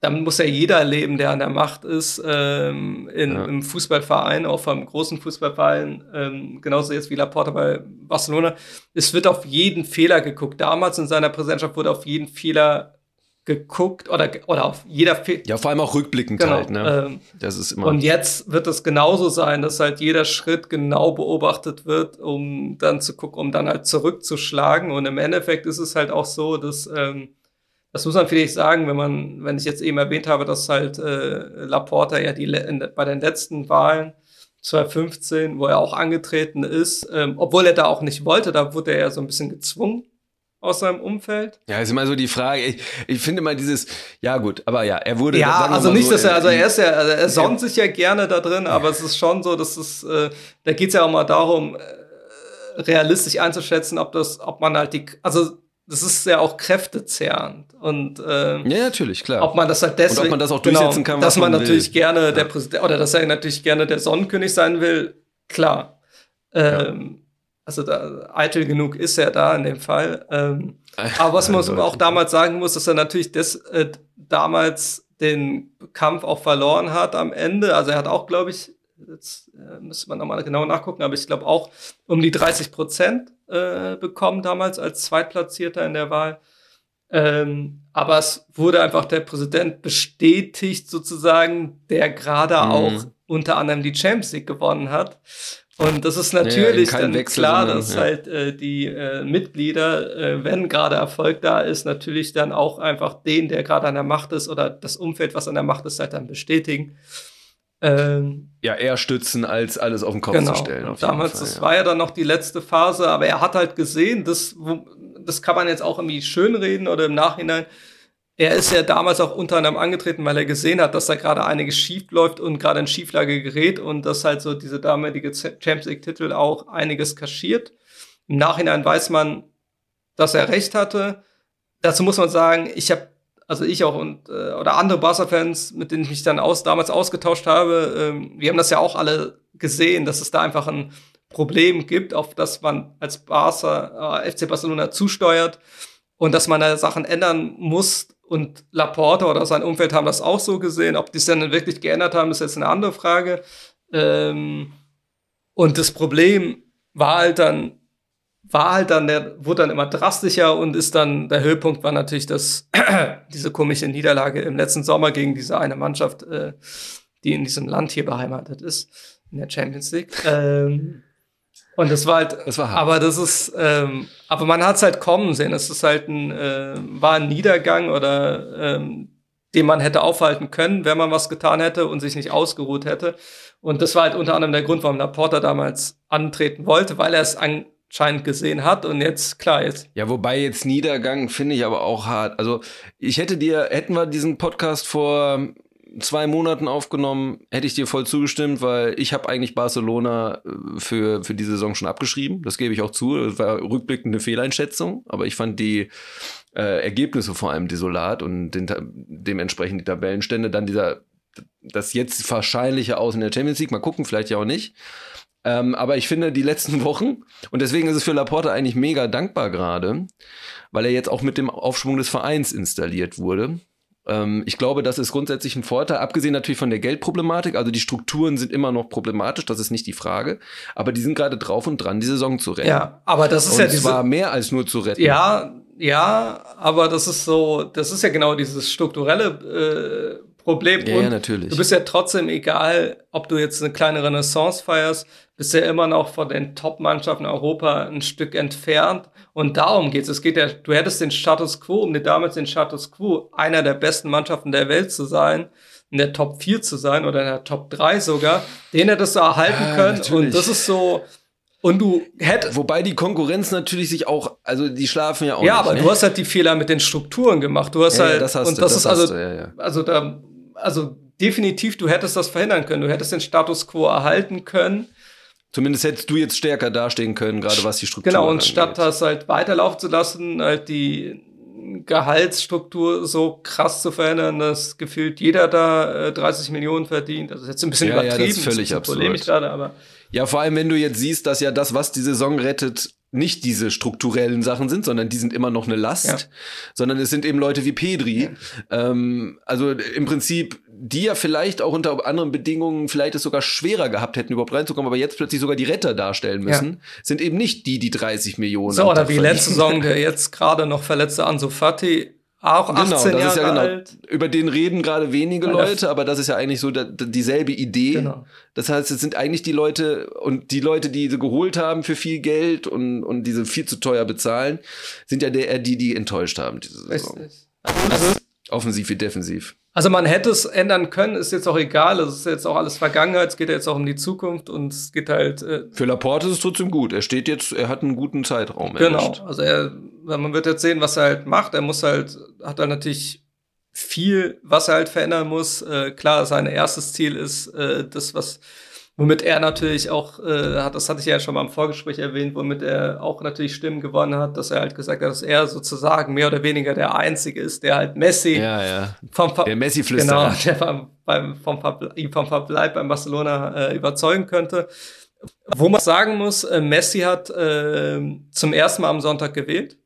damit muss ja jeder leben, der an der Macht ist, ähm, in, ja. im Fußballverein, auch vom großen Fußballverein, ähm, genauso jetzt wie Laporta bei Barcelona. Es wird auf jeden Fehler geguckt. Damals in seiner Präsidentschaft wurde auf jeden Fehler geguckt oder, oder auf jeder Fehler. Ja, vor allem auch rückblickend genau, halt, ne? Ähm, das ist immer. Und jetzt wird es genauso sein, dass halt jeder Schritt genau beobachtet wird, um dann zu gucken, um dann halt zurückzuschlagen. Und im Endeffekt ist es halt auch so, dass ähm, das muss man vielleicht sagen, wenn man, wenn ich jetzt eben erwähnt habe, dass halt äh, Laporta ja die in, bei den letzten Wahlen 2015, wo er auch angetreten ist, ähm, obwohl er da auch nicht wollte, da wurde er ja so ein bisschen gezwungen aus seinem Umfeld. Ja, ist immer so die Frage. Ich, ich finde mal dieses, ja gut, aber ja, er wurde. Ja, also nicht, so, dass er, also er ist ja, also er sonnt sich ja gerne da drin, aber es ist schon so, dass es, äh, da geht es ja auch mal darum, äh, realistisch einzuschätzen, ob das, ob man halt die, also das ist ja auch kräftezehrend. Und äh, ja, natürlich, klar. Ob man das halt deswegen, und ob man das auch durchsetzen genau, kann, dass man, man natürlich gerne ja. der Präsident oder dass er natürlich gerne der Sonnenkönig sein will, klar. Ähm, ja. Also da, eitel genug ist er da in dem Fall. Ähm, aber was man auch damals sagen muss, dass er natürlich des, äh, damals den Kampf auch verloren hat am Ende. Also er hat auch, glaube ich, jetzt äh, müsste man nochmal genau nachgucken, aber ich glaube auch um die 30 Prozent äh, bekommen damals als Zweitplatzierter in der Wahl. Ähm, aber es wurde einfach der Präsident bestätigt, sozusagen, der gerade mhm. auch unter anderem die Champions League gewonnen hat. Und das ist natürlich ja, dann Wechsel, klar, sondern, dass ja. halt äh, die äh, Mitglieder, äh, wenn gerade Erfolg da ist, natürlich dann auch einfach den, der gerade an der Macht ist oder das Umfeld, was an der Macht ist, halt dann bestätigen. Ähm, ja, eher stützen, als alles auf den Kopf genau. zu stellen. Damals, Fall, das ja. war ja dann noch die letzte Phase, aber er hat halt gesehen, das, das kann man jetzt auch irgendwie schönreden oder im Nachhinein. Er ist ja damals auch unter anderem angetreten, weil er gesehen hat, dass da gerade einiges schief läuft und gerade in Schieflage gerät und dass halt so diese damalige Champions League-Titel auch einiges kaschiert. Im Nachhinein weiß man, dass er recht hatte. Dazu muss man sagen, ich habe also ich auch und äh, oder andere Barca-Fans, mit denen ich mich dann aus, damals ausgetauscht habe, ähm, wir haben das ja auch alle gesehen, dass es da einfach ein Problem gibt, auf das man als Barca, äh, FC Barcelona zusteuert und dass man da Sachen ändern muss. Und Laporta oder sein Umfeld haben das auch so gesehen. Ob die es dann wirklich geändert haben, ist jetzt eine andere Frage. Ähm, und das Problem war halt dann, war halt dann, der wurde dann immer drastischer und ist dann, der Höhepunkt war natürlich das, diese komische Niederlage im letzten Sommer gegen diese eine Mannschaft, äh, die in diesem Land hier beheimatet ist, in der Champions League. Ähm, und das war halt, das war hart. aber das ist, ähm, aber man hat es halt kommen sehen. Es ist halt ein, äh, war ein Niedergang oder ähm, den man hätte aufhalten können, wenn man was getan hätte und sich nicht ausgeruht hätte. Und das war halt unter anderem der Grund, warum Laporta damals antreten wollte, weil er es an, anscheinend gesehen hat und jetzt klar jetzt. Ja, wobei jetzt Niedergang finde ich aber auch hart. Also ich hätte dir, hätten wir diesen Podcast vor zwei Monaten aufgenommen, hätte ich dir voll zugestimmt, weil ich habe eigentlich Barcelona äh, für, für die Saison schon abgeschrieben. Das gebe ich auch zu. Das war rückblickend eine Fehleinschätzung, aber ich fand die äh, Ergebnisse vor allem desolat und den, dementsprechend die Tabellenstände, dann dieser das jetzt wahrscheinliche aus in der Champions League, mal gucken, vielleicht ja auch nicht. Ähm, aber ich finde, die letzten Wochen, und deswegen ist es für Laporta eigentlich mega dankbar gerade, weil er jetzt auch mit dem Aufschwung des Vereins installiert wurde. Ähm, ich glaube, das ist grundsätzlich ein Vorteil, abgesehen natürlich von der Geldproblematik. Also die Strukturen sind immer noch problematisch, das ist nicht die Frage. Aber die sind gerade drauf und dran, die Saison zu retten. Ja, aber das ist und ja diese. zwar mehr als nur zu retten. Ja, ja, aber das ist so, das ist ja genau dieses strukturelle äh, Problem. Ja, ja, natürlich. Du bist ja trotzdem egal, ob du jetzt eine kleine Renaissance feierst, bist ja immer noch von den Top-Mannschaften in Europa ein Stück entfernt. Und darum geht's. Es geht ja, du hättest den Status quo, um dir damals den Status quo, einer der besten Mannschaften der Welt zu sein, in der Top 4 zu sein oder in der Top 3 sogar, den hättest du erhalten ja, können. Natürlich. Und das ist so, und du hättest. Wobei die Konkurrenz natürlich sich auch, also die schlafen ja auch. Ja, nicht, aber ne? du hast halt die Fehler mit den Strukturen gemacht. Du hast ja, halt. Ja, das hast und das, das ist also, du, ja, also da, also definitiv, du hättest das verhindern können. Du hättest den Status quo erhalten können. Zumindest hättest du jetzt stärker dastehen können, gerade was die Struktur Genau, und angeht. statt das halt weiterlaufen zu lassen, halt die Gehaltsstruktur so krass zu verändern, dass gefühlt jeder da äh, 30 Millionen verdient. Also das ist jetzt ein bisschen ja, übertrieben, ja, das ist völlig das ist polemisch gerade, aber ja, vor allem, wenn du jetzt siehst, dass ja das, was die Saison rettet, nicht diese strukturellen Sachen sind, sondern die sind immer noch eine Last, ja. sondern es sind eben Leute wie Pedri. Ja. Ähm, also im Prinzip, die ja vielleicht auch unter anderen Bedingungen vielleicht es sogar schwerer gehabt hätten, überhaupt reinzukommen, aber jetzt plötzlich sogar die Retter darstellen müssen, ja. sind eben nicht die, die 30 Millionen. So, oder wie letzte Saison der jetzt gerade noch verletzte Ansu Fati, auch 18 genau, das Jahre ist ja genau, alt. Über den reden gerade wenige Leute, aber das ist ja eigentlich so da, dieselbe Idee. Genau. Das heißt, es sind eigentlich die Leute und die Leute, die sie geholt haben für viel Geld und, und diese viel zu teuer bezahlen, sind ja der, die, die enttäuscht haben diese Saison. Also, Offensiv wie defensiv. Also man hätte es ändern können, ist jetzt auch egal. Es ist jetzt auch alles Vergangenheit. Es geht ja jetzt auch um die Zukunft und es geht halt. Äh Für Laporte ist es trotzdem gut. Er steht jetzt, er hat einen guten Zeitraum. Genau. Erwischt. Also er, man wird jetzt sehen, was er halt macht. Er muss halt, hat halt natürlich viel, was er halt verändern muss. Äh, klar, sein erstes Ziel ist äh, das, was Womit er natürlich auch, äh, hat, das hatte ich ja schon mal im Vorgespräch erwähnt, womit er auch natürlich Stimmen gewonnen hat, dass er halt gesagt hat, dass er sozusagen mehr oder weniger der Einzige ist, der halt Messi ja, ja. vom Ver der Messi Genau, der vom, beim, vom, Verble vom Verbleib beim Barcelona äh, überzeugen könnte. Wo man sagen muss, äh, Messi hat äh, zum ersten Mal am Sonntag gewählt.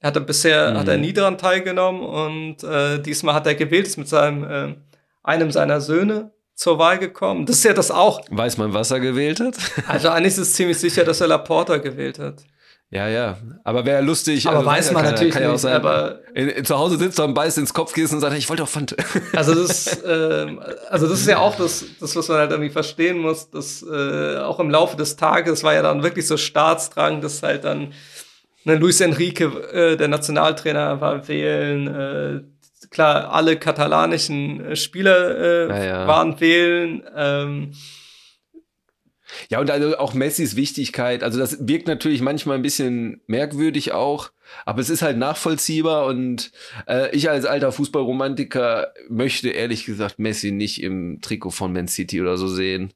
Er hatte bisher mhm. hat er nie daran teilgenommen und äh, diesmal hat er gewählt, ist mit seinem äh, einem seiner Söhne zur Wahl gekommen. Das ist ja das auch. Weiß man, was er gewählt hat? also eigentlich ist es ziemlich sicher, dass er Laporta gewählt hat. Ja, ja. Aber wäre lustig. Aber also weiß man kann, natürlich kann ja nicht. Sein, aber in, in, zu Hause sitzt er und beißt ins Kopfkissen und sagt, ich wollte doch Fante. Also das, äh, also das ist ja auch das, das, was man halt irgendwie verstehen muss, dass äh, auch im Laufe des Tages war ja dann wirklich so Staatsdrang, dass halt dann ne, Luis Enrique, äh, der Nationaltrainer, war wählen, äh, klar, alle katalanischen äh, Spieler äh, ja, ja. waren wählen. Ähm, ja, und also auch Messis Wichtigkeit, also das wirkt natürlich manchmal ein bisschen merkwürdig auch, aber es ist halt nachvollziehbar und äh, ich als alter Fußballromantiker möchte ehrlich gesagt Messi nicht im Trikot von Man City oder so sehen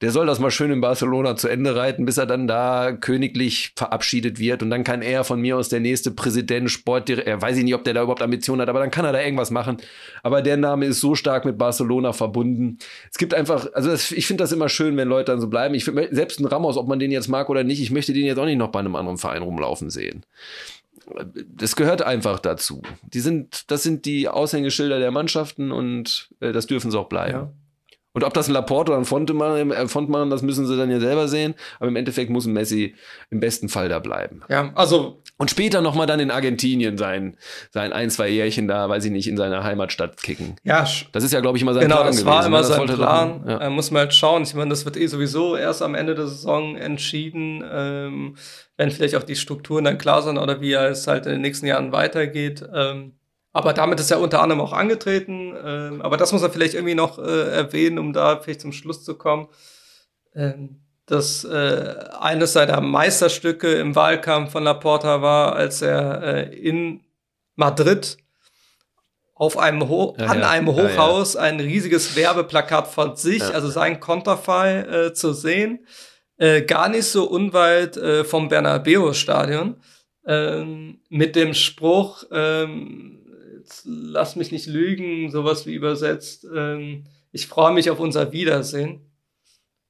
der soll das mal schön in Barcelona zu Ende reiten, bis er dann da königlich verabschiedet wird. Und dann kann er von mir aus der nächste Präsident, Sportdirektor, er weiß ich nicht, ob der da überhaupt Ambitionen hat, aber dann kann er da irgendwas machen. Aber der Name ist so stark mit Barcelona verbunden. Es gibt einfach, also das, ich finde das immer schön, wenn Leute dann so bleiben. Ich find, selbst ein Ramos, ob man den jetzt mag oder nicht, ich möchte den jetzt auch nicht noch bei einem anderen Verein rumlaufen sehen das gehört einfach dazu. Die sind, das sind die Aushängeschilder der Mannschaften und äh, das dürfen sie auch bleiben. Ja. Und ob das ein Laporte oder ein Fonte machen, äh, Font machen, das müssen sie dann ja selber sehen. Aber im Endeffekt muss ein Messi im besten Fall da bleiben. Ja, also. Und später nochmal dann in Argentinien sein, sein ein, zwei Jährchen da, weiß ich nicht, in seiner Heimatstadt kicken. Ja. Das ist ja, glaube ich, immer sein genau, Plan gewesen. Genau, das war immer sein Plan. Doch, ja. äh, muss man halt schauen. Ich meine, das wird eh sowieso erst am Ende der Saison entschieden, ähm, wenn vielleicht auch die Strukturen dann klar sind oder wie es halt in den nächsten Jahren weitergeht. Ähm, aber damit ist er unter anderem auch angetreten. Ähm, aber das muss er vielleicht irgendwie noch äh, erwähnen, um da vielleicht zum Schluss zu kommen. Ähm, dass äh, eines seiner Meisterstücke im Wahlkampf von Laporta war, als er äh, in Madrid auf einem Ho ja, an ja. einem Hochhaus ja, ein riesiges Werbeplakat von sich, also sein Konterfei, äh, zu sehen. Äh, gar nicht so unweit äh, vom Bernabeu-Stadion. Ähm, mit dem Spruch, ähm, lass mich nicht lügen, sowas wie übersetzt, ähm, ich freue mich auf unser Wiedersehen.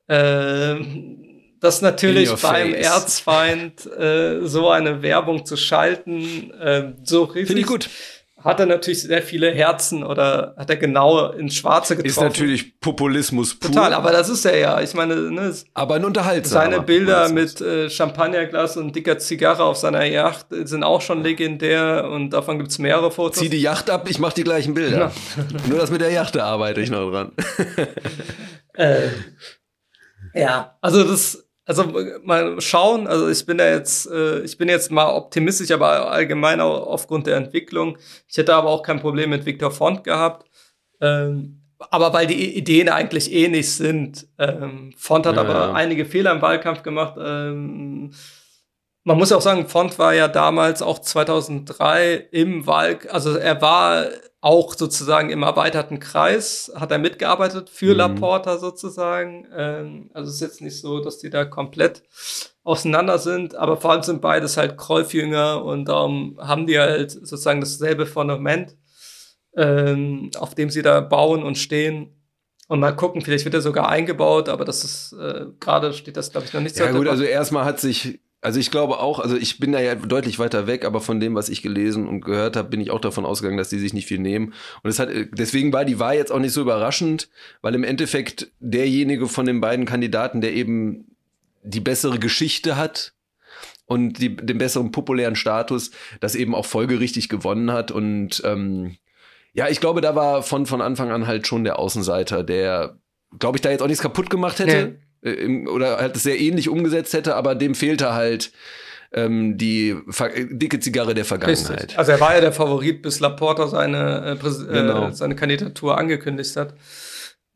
Ähm, das natürlich beim face. Erzfeind äh, so eine Werbung zu schalten, äh, so richtig. Finde ich gut hat er natürlich sehr viele Herzen oder hat er genau ins Schwarze getroffen. Ist natürlich Populismus pur. Total, aber das ist er ja. Ich meine, ne, aber ein Unterhaltsamer. Seine Bilder mit äh, Champagnerglas und dicker Zigarre auf seiner Yacht sind auch schon legendär und davon gibt's mehrere Fotos. Zieh die Yacht ab, ich mache die gleichen Bilder. Ja. Nur das mit der Yacht da arbeite ich noch dran. äh, ja, also das also mal schauen, also ich bin da jetzt, äh, ich bin jetzt mal optimistisch, aber allgemein auch aufgrund der Entwicklung. Ich hätte aber auch kein Problem mit Victor Font gehabt. Ähm, aber weil die Ideen eigentlich ähnlich sind. Ähm, Font hat ja, aber ja. einige Fehler im Wahlkampf gemacht. Ähm, man muss auch sagen, Font war ja damals auch 2003 im Wahl, also er war auch sozusagen im erweiterten Kreis, hat er mitgearbeitet für mhm. Laporta sozusagen. Ähm, also es ist jetzt nicht so, dass die da komplett auseinander sind, aber vor allem sind beides halt Kreufjünger und darum haben die halt sozusagen dasselbe Fundament, ähm, auf dem sie da bauen und stehen. Und mal gucken, vielleicht wird er sogar eingebaut, aber das ist äh, gerade steht das, glaube ich, noch nicht so. Ja gut, also erstmal hat sich Also ich glaube auch, also ich bin da ja deutlich weiter weg, aber von dem, was ich gelesen und gehört habe, bin ich auch davon ausgegangen, dass die sich nicht viel nehmen. Und es hat, deswegen war die Wahl jetzt auch nicht so überraschend, weil im Endeffekt derjenige von den beiden Kandidaten, der eben die bessere Geschichte hat und die, den besseren populären Status, das eben auch folgerichtig gewonnen hat. Und ähm, ja, ich glaube, da war von, von Anfang an halt schon der Außenseiter, der, glaube ich, da jetzt auch nichts kaputt gemacht hätte. Nee äh, oder halt sehr ähnlich umgesetzt hätte, aber dem fehlte halt ähm, die dicke Zigarre der Vergangenheit. Richtig. Also er war ja der Favorit, bis Laporta seine, äh, genau. äh, seine Kandidatur angekündigt hat.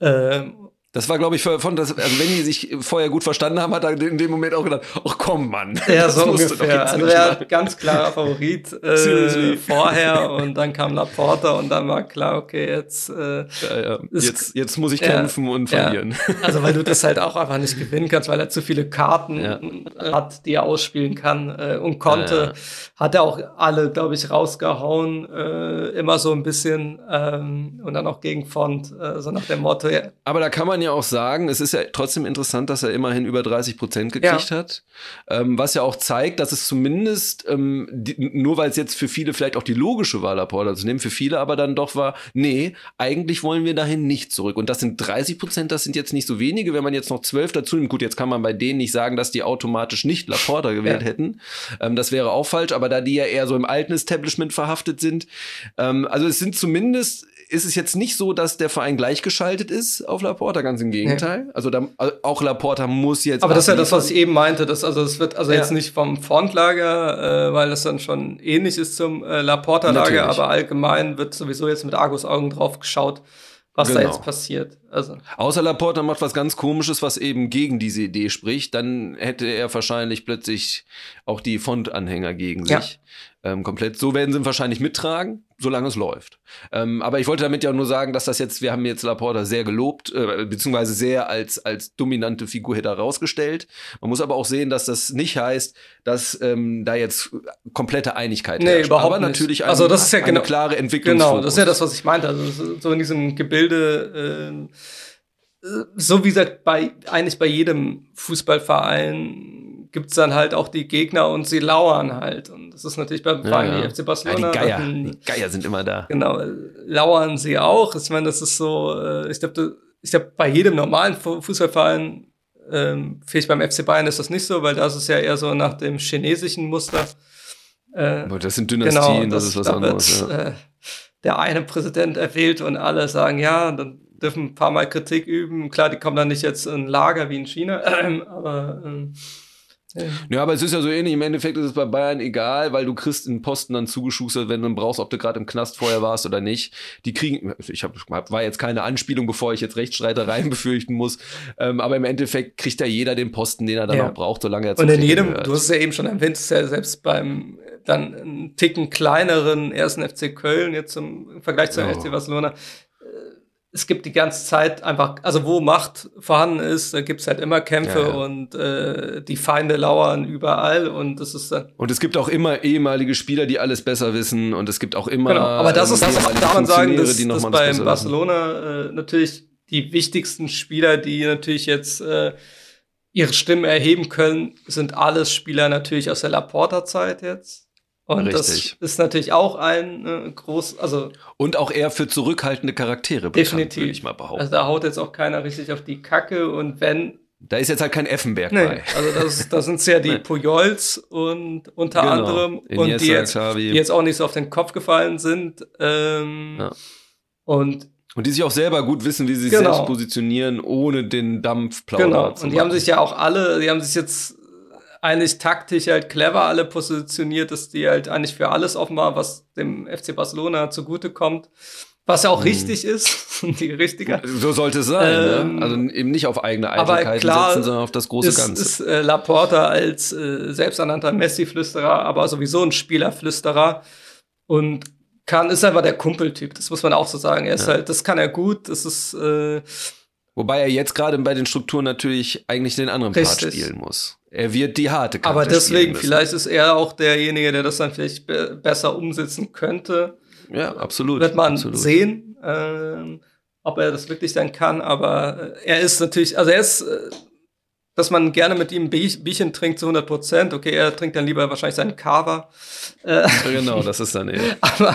Ähm, das war, glaube ich, von das, also wenn die sich vorher gut verstanden haben, hat er in dem Moment auch gedacht, ach komm, Mann. Ja, so ungefähr. Also er ganz klarer Favorit äh, vorher und dann kam Laporta und dann war klar, okay, jetzt äh, ja, ja. Jetzt, jetzt muss ich kämpfen ja, und verlieren. Also weil du das halt auch einfach nicht gewinnen kannst, weil er zu viele Karten hat, die er ausspielen kann äh, und konnte. Hat er auch alle, glaube ich, rausgehauen, äh, immer so ein bisschen ähm, und dann auch gegen Font, äh, so nach dem Motto. Aber da kann man ja auch sagen, es ist ja trotzdem interessant, dass er immerhin über 30 Prozent gekriegt ja. hat. Ähm, was ja auch zeigt, dass es zumindest, ähm, die, nur weil es jetzt für viele vielleicht auch die logische Wahl Laporta zu nehmen, für viele aber dann doch war, nee, eigentlich wollen wir dahin nicht zurück. Und das sind 30 Prozent, das sind jetzt nicht so wenige. Wenn man jetzt noch 12 dazu nimmt, gut, jetzt kann man bei denen nicht sagen, dass die automatisch nicht Laporta gewählt ja. hätten. Ähm, das wäre auch falsch, aber da die ja eher so im alten Establishment verhaftet sind, ähm, also es sind zumindest ist es jetzt nicht so, dass der Verein gleichgeschaltet ist auf Laporta, ganz im Gegenteil. Ja. Also, da, also auch Laporta muss jetzt. Aber das ist ja das, was ich eben meinte. Das, also es wird also ja. jetzt nicht vom Frontlager, äh, weil das dann schon ähnlich ist zum äh, Laporta-Lager, aber allgemein wird sowieso jetzt mit Argus Augen drauf geschaut, was genau. da jetzt passiert. Also. Außer Laporta macht was ganz komisches, was eben gegen diese Idee spricht, dann hätte er wahrscheinlich plötzlich auch die Font-Anhänger gegen sich. Ja ähm, komplett. So werden sie ihn wahrscheinlich mittragen, solange es läuft. Ähm, aber ich wollte damit ja nur sagen, dass das jetzt, wir haben jetzt Laporta sehr gelobt, äh, beziehungsweise sehr als, als dominante Figur herausgestellt. Man muss aber auch sehen, dass das nicht heißt, dass ähm, da jetzt komplette Einigkeit nee, herrscht. Überhaupt aber nicht. natürlich eine, also das ist ja eine genau, klare Entwicklung. Genau, das ist ja das, was ich meinte. Also so in diesem Gebilde, äh, so wie gesagt, bei, eigentlich bei jedem Fußballverein gibt's dann halt auch die Gegner und sie lauern halt. Und das ist natürlich beim ja, ja. FC Barcelona. Ja, die Geier, die Geier sind immer da. Genau, lauern sie auch. Ich meine, das ist so, äh, ich glaube, ich glaube, bei jedem normalen Fußballverein, ähm, vielleicht beim FC Bayern ist das nicht so, weil da ist es ja eher so nach dem chinesischen Muster. Äh, das sind Dynastien, genau, das, das, ist was da anderes. Wird, ja. äh, der eine Präsident erwählt und alle sagen, ja, dann dürfen ein paar Mal Kritik üben. Klar, die kommen dann nicht jetzt in Lager wie in China, äh, aber ähm, ja. aber es ist ja so ähnlich. Im Endeffekt ist es bei Bayern egal, weil du kriegst einen Posten dann zugeschustert, wenn du brauchst, ob du gerade im Knast vorher warst oder nicht. Die kriegen, ich hab, war jetzt keine Anspielung, bevor ich jetzt Rechtsstreitereien befürchten muss. Ähm, aber im Endeffekt kriegt ja jeder den Posten, den er dann ja. auch braucht, solange er Und in jedem, gehört. du hast es ja eben schon erwähnt, ist ja selbst beim dann einen Ticken kleineren ersten FC Köln jetzt im Vergleich zum oh. FC Barcelona es gibt die ganze Zeit einfach, also wo Macht vorhanden ist, da gibt's halt immer Kämpfe ja, ja. und äh, die Feinde lauern überall und das ist dann. Und es gibt auch immer ehemalige Spieler, die alles besser wissen und es gibt auch immer. Genau. Aber das ist, das darf man sagen, dass, dass beim Barcelona äh, natürlich die wichtigsten Spieler, die natürlich jetzt äh, ihre Stimmen erheben können, sind alles Spieler natürlich aus der Laporta-Zeit jetzt. Und Richtig. das ist natürlich auch ein äh, groß, also und auch eher für zurückhaltende Charaktere bekannt, würde ich mal behaupten. Also da haut jetzt auch keiner richtig auf die Kacke und wenn da ist jetzt halt kein Effenberg nee, bei. Also das, das sind ja die Pujols und unter genau. anderem Iniesta, und die jetzt, die jetzt auch nicht so auf den Kopf gefallen sind. Ähm, ja. Und und die sich auch selber gut wissen, wie sie sich genau. selbst positionieren, ohne den Dampf plaudern Genau. Und die haben sich ja auch alle, die haben sich jetzt eigentlich taktisch halt clever alle positioniert, dass die halt eigentlich für alles offen war, was dem FC Barcelona zugutekommt. Was ja auch mhm. richtig ist, die richtige. So sollte es sein. Ne? Ähm, ne? Also eben nicht auf eigene Eitelkeiten klar, setzen, sondern auf das große ist, Ganze. Ist äh, Laporta als äh, selbsternannter Messi-Flüsterer, aber sowieso ein Spielerflüsterer und kann ist einfach der Kumpeltyp. Das muss man auch so sagen. Er ist ja. halt, das kann er gut. Das ist äh, Wobei er jetzt gerade bei den Strukturen natürlich eigentlich den anderen Richtig. Part spielen muss. Er wird die harte Karte Aber deswegen, vielleicht ist er auch derjenige, der das dann vielleicht be besser umsetzen könnte. Ja, absolut. Wird man absolut. sehen, äh, ob er das wirklich dann kann. Aber äh, er ist natürlich, also er ist, äh, dass man gerne mit ihm Bierchen trinkt zu 100 Prozent. Okay, er trinkt dann lieber wahrscheinlich seinen Kava. Äh, genau, das ist dann eben. aber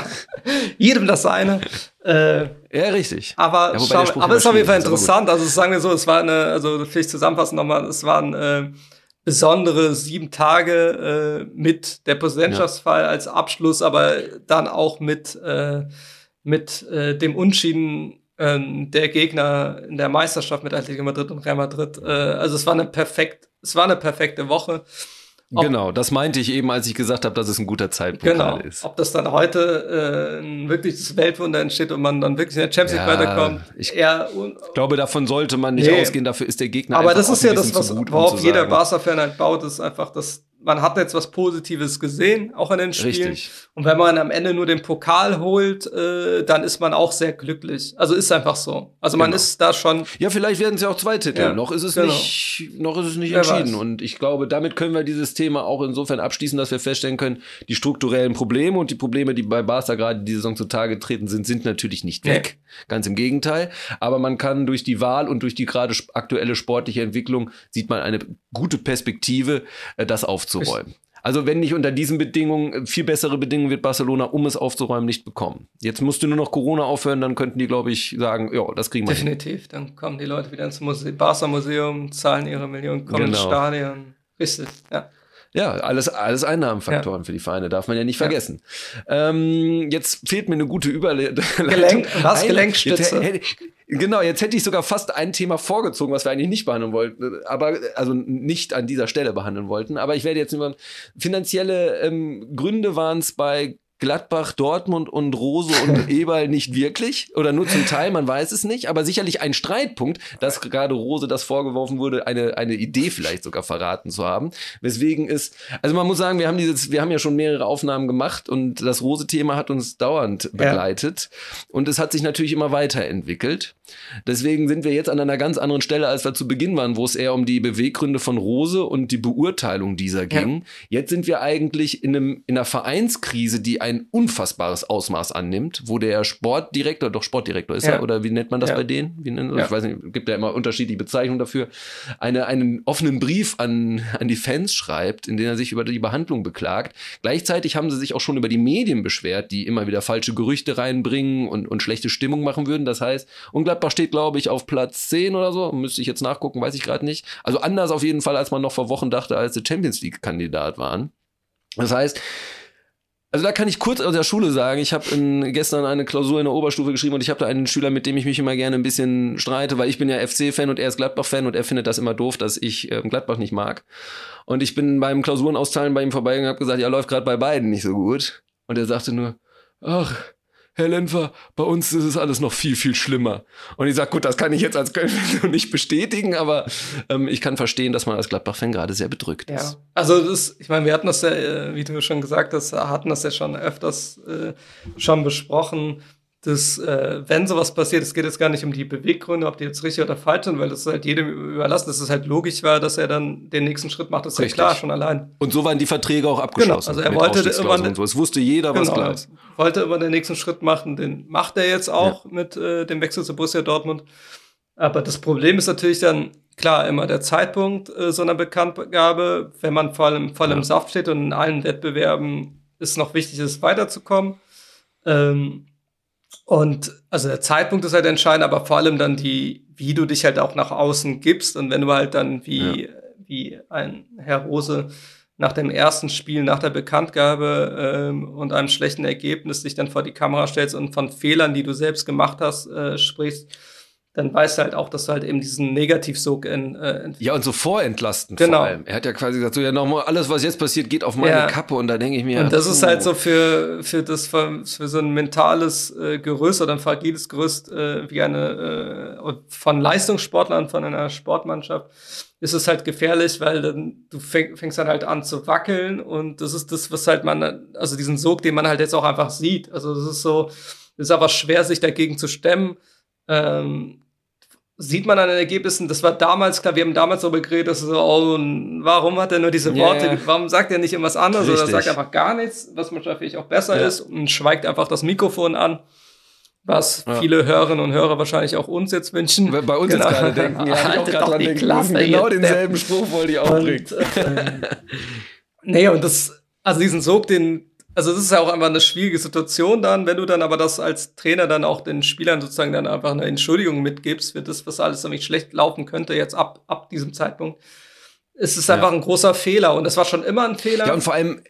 jedem das seine. Äh, ja, richtig. Aber, ja, schau, aber es ist auf jeden Fall interessant. Also sagen wir so, es war eine, also vielleicht zusammenfassen nochmal, es waren äh, besondere sieben Tage äh, mit der Präsidentschaftsfall ja. als Abschluss, aber dann auch mit, äh, mit äh, dem Unschieden ähm, der Gegner in der Meisterschaft mit Atletico Madrid und Real Madrid. Äh, also es war eine perfekt, es war eine perfekte Woche. Ob, genau, das meinte ich eben, als ich gesagt habe, dass es ein guter Zeitpunkt genau, ist. Ob das dann heute äh, ein wirkliches Weltwunder entsteht und man dann wirklich in der Champions League ja, weiterkommt. Ich eher glaube, davon sollte man nicht nee. ausgehen, dafür ist der Gegner Aber das ist ja das, was, worauf jeder Barca-Fan halt baut, ist einfach, dass man hat jetzt was Positives gesehen, auch in den Spielen. Richtig. Und wenn man am Ende nur den Pokal holt, äh, dann ist man auch sehr glücklich. Also ist einfach so. Also man genau. ist da schon. Ja, vielleicht werden es ja auch zwei Titel. Ja, noch ist es genau. nicht, noch ist es nicht entschieden. Und ich glaube, damit können wir dieses Thema auch insofern abschließen, dass wir feststellen können, die strukturellen Probleme und die Probleme, die bei Barca gerade die Saison zutage getreten sind, sind natürlich nicht weg. Nee. Ganz im Gegenteil. Aber man kann durch die Wahl und durch die gerade aktuelle sportliche Entwicklung sieht man eine gute Perspektive, äh, das aufzuräumen. Also wenn nicht unter diesen Bedingungen, äh, viel bessere Bedingungen wird Barcelona, um es aufzuräumen, nicht bekommen. Jetzt musst du nur noch Corona aufhören, dann könnten die, glaube ich, sagen, ja, das kriegen wir Definitiv, hin. dann kommen die Leute wieder ins Muse Barca-Museum, zahlen ihre Millionen, kommen genau. ins Stadion. Richtig, ja. Ja, alles, alles Einnahmenfaktoren ja. für die Vereine, darf man ja nicht vergessen. Ja. Ähm, jetzt fehlt mir eine gute Überleitung. Gelenk, was? Gelenkstütze? Jetzt, genau, jetzt hätte ich sogar fast ein Thema vorgezogen, was wir eigentlich nicht behandeln wollten, aber also nicht an dieser Stelle behandeln wollten. Aber ich werde jetzt über finanzielle ähm, Gründe waren es bei Gladbach, Dortmund und Rose und Eberl nicht wirklich oder nur zum Teil, man weiß es nicht, aber sicherlich ein Streitpunkt, dass gerade Rose das vorgeworfen wurde, eine, eine Idee vielleicht sogar verraten zu haben. Weswegen ist, also man muss sagen, wir haben dieses, wir haben ja schon mehrere Aufnahmen gemacht und das Rose-Thema hat uns dauernd begleitet ja. und es hat sich natürlich immer weiterentwickelt. Deswegen sind wir jetzt an einer ganz anderen Stelle, als wir zu Beginn waren, wo es eher um die Beweggründe von Rose und die Beurteilung dieser ging. Ja. Jetzt sind wir eigentlich in, einem, in einer Vereinskrise, die ein unfassbares Ausmaß annimmt, wo der Sportdirektor, doch Sportdirektor ist ja. er, oder wie nennt man das ja. bei denen? Wie nennt, ja. Ich weiß nicht, gibt ja immer unterschiedliche Bezeichnungen dafür, eine, einen offenen Brief an, an die Fans schreibt, in dem er sich über die Behandlung beklagt. Gleichzeitig haben sie sich auch schon über die Medien beschwert, die immer wieder falsche Gerüchte reinbringen und, und schlechte Stimmung machen würden. Das heißt, und Gladbach steht, glaube ich, auf Platz 10 oder so. Müsste ich jetzt nachgucken, weiß ich gerade nicht. Also anders auf jeden Fall, als man noch vor Wochen dachte, als sie Champions League-Kandidat waren. Das heißt, also da kann ich kurz aus der Schule sagen, ich habe gestern eine Klausur in der Oberstufe geschrieben und ich habe da einen Schüler, mit dem ich mich immer gerne ein bisschen streite, weil ich bin ja FC-Fan und er ist Gladbach-Fan und er findet das immer doof, dass ich äh, Gladbach nicht mag. Und ich bin beim Klausurenausteilen bei ihm vorbeigegangen und habe gesagt, ja, läuft gerade bei beiden nicht so gut. Und er sagte nur, ach, Herr Lenfer, bei uns ist es alles noch viel, viel schlimmer. Und ich sage, gut, das kann ich jetzt als Köln nicht bestätigen, aber ähm, ich kann verstehen, dass man als Gladbach-Fan gerade sehr bedrückt ja. ist. Also das, ich meine, wir hatten das ja, äh, wie du schon gesagt hast, hatten das ja schon öfters äh, schon besprochen dass, äh, wenn sowas passiert, es geht jetzt gar nicht um die Beweggründe, ob die jetzt richtig oder falsch sind, weil das ist halt jedem überlassen, dass es halt logisch war, dass er dann den nächsten Schritt macht, das ist richtig. ja klar, schon allein. Und so waren die Verträge auch abgeschlossen. Genau, also er wollte immer, und so. Es wusste jeder, was genau, klar ist. Wollte immer den nächsten Schritt machen, den macht er jetzt auch ja. mit äh, dem Wechsel zu Borussia Dortmund. Aber das Problem ist natürlich dann, klar, immer der Zeitpunkt äh, so einer Bekanntgabe, wenn man vor allem voll ja. im Saft steht und in allen Wettbewerben ist noch wichtig ist, weiterzukommen. Ähm, und also der Zeitpunkt ist halt entscheidend, aber vor allem dann die, wie du dich halt auch nach außen gibst. Und wenn du halt dann wie, ja. wie ein Herr Rose nach dem ersten Spiel, nach der Bekanntgabe ähm, und einem schlechten Ergebnis dich dann vor die Kamera stellst und von Fehlern, die du selbst gemacht hast, äh, sprichst, dann weißt du halt auch, dass du halt eben diesen Negativsog in, äh, Ja, und so vorentlastend genau. vor allem. Er hat ja quasi gesagt, so ja nochmal, alles, was jetzt passiert, geht auf meine ja. Kappe und da denke ich mir. Und das ist halt so für, für das für, für so ein mentales äh, Gerüst oder ein fragiles Gerüst äh, wie eine äh, von Leistungssportlern, von einer Sportmannschaft, ist es halt gefährlich, weil dann du fäng, fängst dann halt an zu wackeln und das ist das, was halt man, also diesen Sog, den man halt jetzt auch einfach sieht. Also das ist so, ist aber schwer, sich dagegen zu stemmen. Ähm, sieht man an den Ergebnissen, das war damals klar, wir haben damals darüber geredet, dass so, oh, warum hat er nur diese Worte, yeah. warum sagt er nicht irgendwas anderes Richtig. oder sagt einfach gar nichts, was vielleicht auch besser ja. ist und schweigt einfach das Mikrofon an. was ja. viele Hörerinnen und Hörer wahrscheinlich auch uns jetzt wünschen. Bei uns genau. jetzt gerade denken, ja, ich auch gerade dran denken Klasse, Genau denselben Spruch wollte ich auch bringen. Ähm, nee, und das, also diesen Sog, den, also das ist ja auch einfach eine schwierige Situation dann, wenn du dann aber das als Trainer dann auch den Spielern sozusagen dann einfach eine Entschuldigung mitgibst für das, was alles nämlich schlecht laufen könnte jetzt ab, ab diesem Zeitpunkt. Es ist einfach ja. ein großer Fehler und das war schon immer ein Fehler. Ja, und vor allem,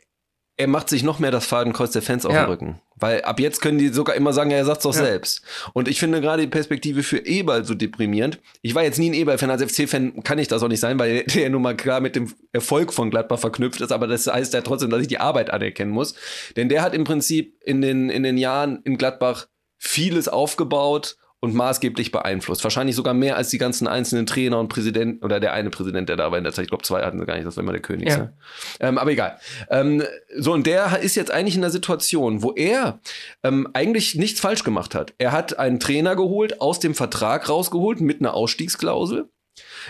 er macht sich noch mehr das Fadenkreuz der Fans auf ja. den Rücken. Weil ab jetzt können die sogar immer sagen, ja, er sagt's doch ja. selbst. Und ich finde gerade die Perspektive für Eberl so deprimierend. Ich war jetzt nie ein Eberl-Fan, als FC-Fan kann ich das auch nicht sein, weil der nun mal klar mit dem Erfolg von Gladbach verknüpft ist, aber das heißt ja trotzdem, dass ich die Arbeit anerkennen muss. Denn der hat im Prinzip in den, in den Jahren in Gladbach vieles aufgebaut und maßgeblich beeinflusst. Wahrscheinlich sogar mehr als die ganzen einzelnen Trainer und Präsidenten oder der eine Präsident, der da war in der Zeit. Ich glaube, zwei hatten sie gar nicht, das war immer der König. Ja. Ne? Ähm, aber egal. Ähm, so, und der ist jetzt eigentlich in der Situation, wo er ähm, eigentlich nichts falsch gemacht hat. Er hat einen Trainer geholt, aus dem Vertrag rausgeholt mit einer Ausstiegsklausel.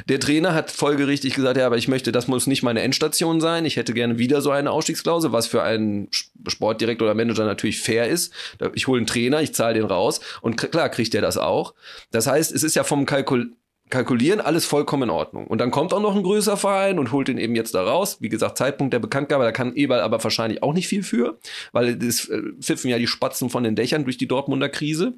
Der Trainer hat folgerichtig gesagt, ja, aber ich möchte, das muss nicht meine Endstation sein. Ich hätte gerne wieder so eine Ausstiegsklausel, was für einen Sportdirektor oder Manager natürlich fair ist. Ich hole einen Trainer, ich zahle den raus und klar kriegt der das auch. Das heißt, es ist ja vom Kalkul Kalkulieren alles vollkommen in Ordnung. Und dann kommt auch noch ein größer Verein und holt den eben jetzt da raus. Wie gesagt, Zeitpunkt der Bekanntgabe, da kann Eberl aber wahrscheinlich auch nicht viel für, weil es äh, pfiffen ja die Spatzen von den Dächern durch die Dortmunder Krise.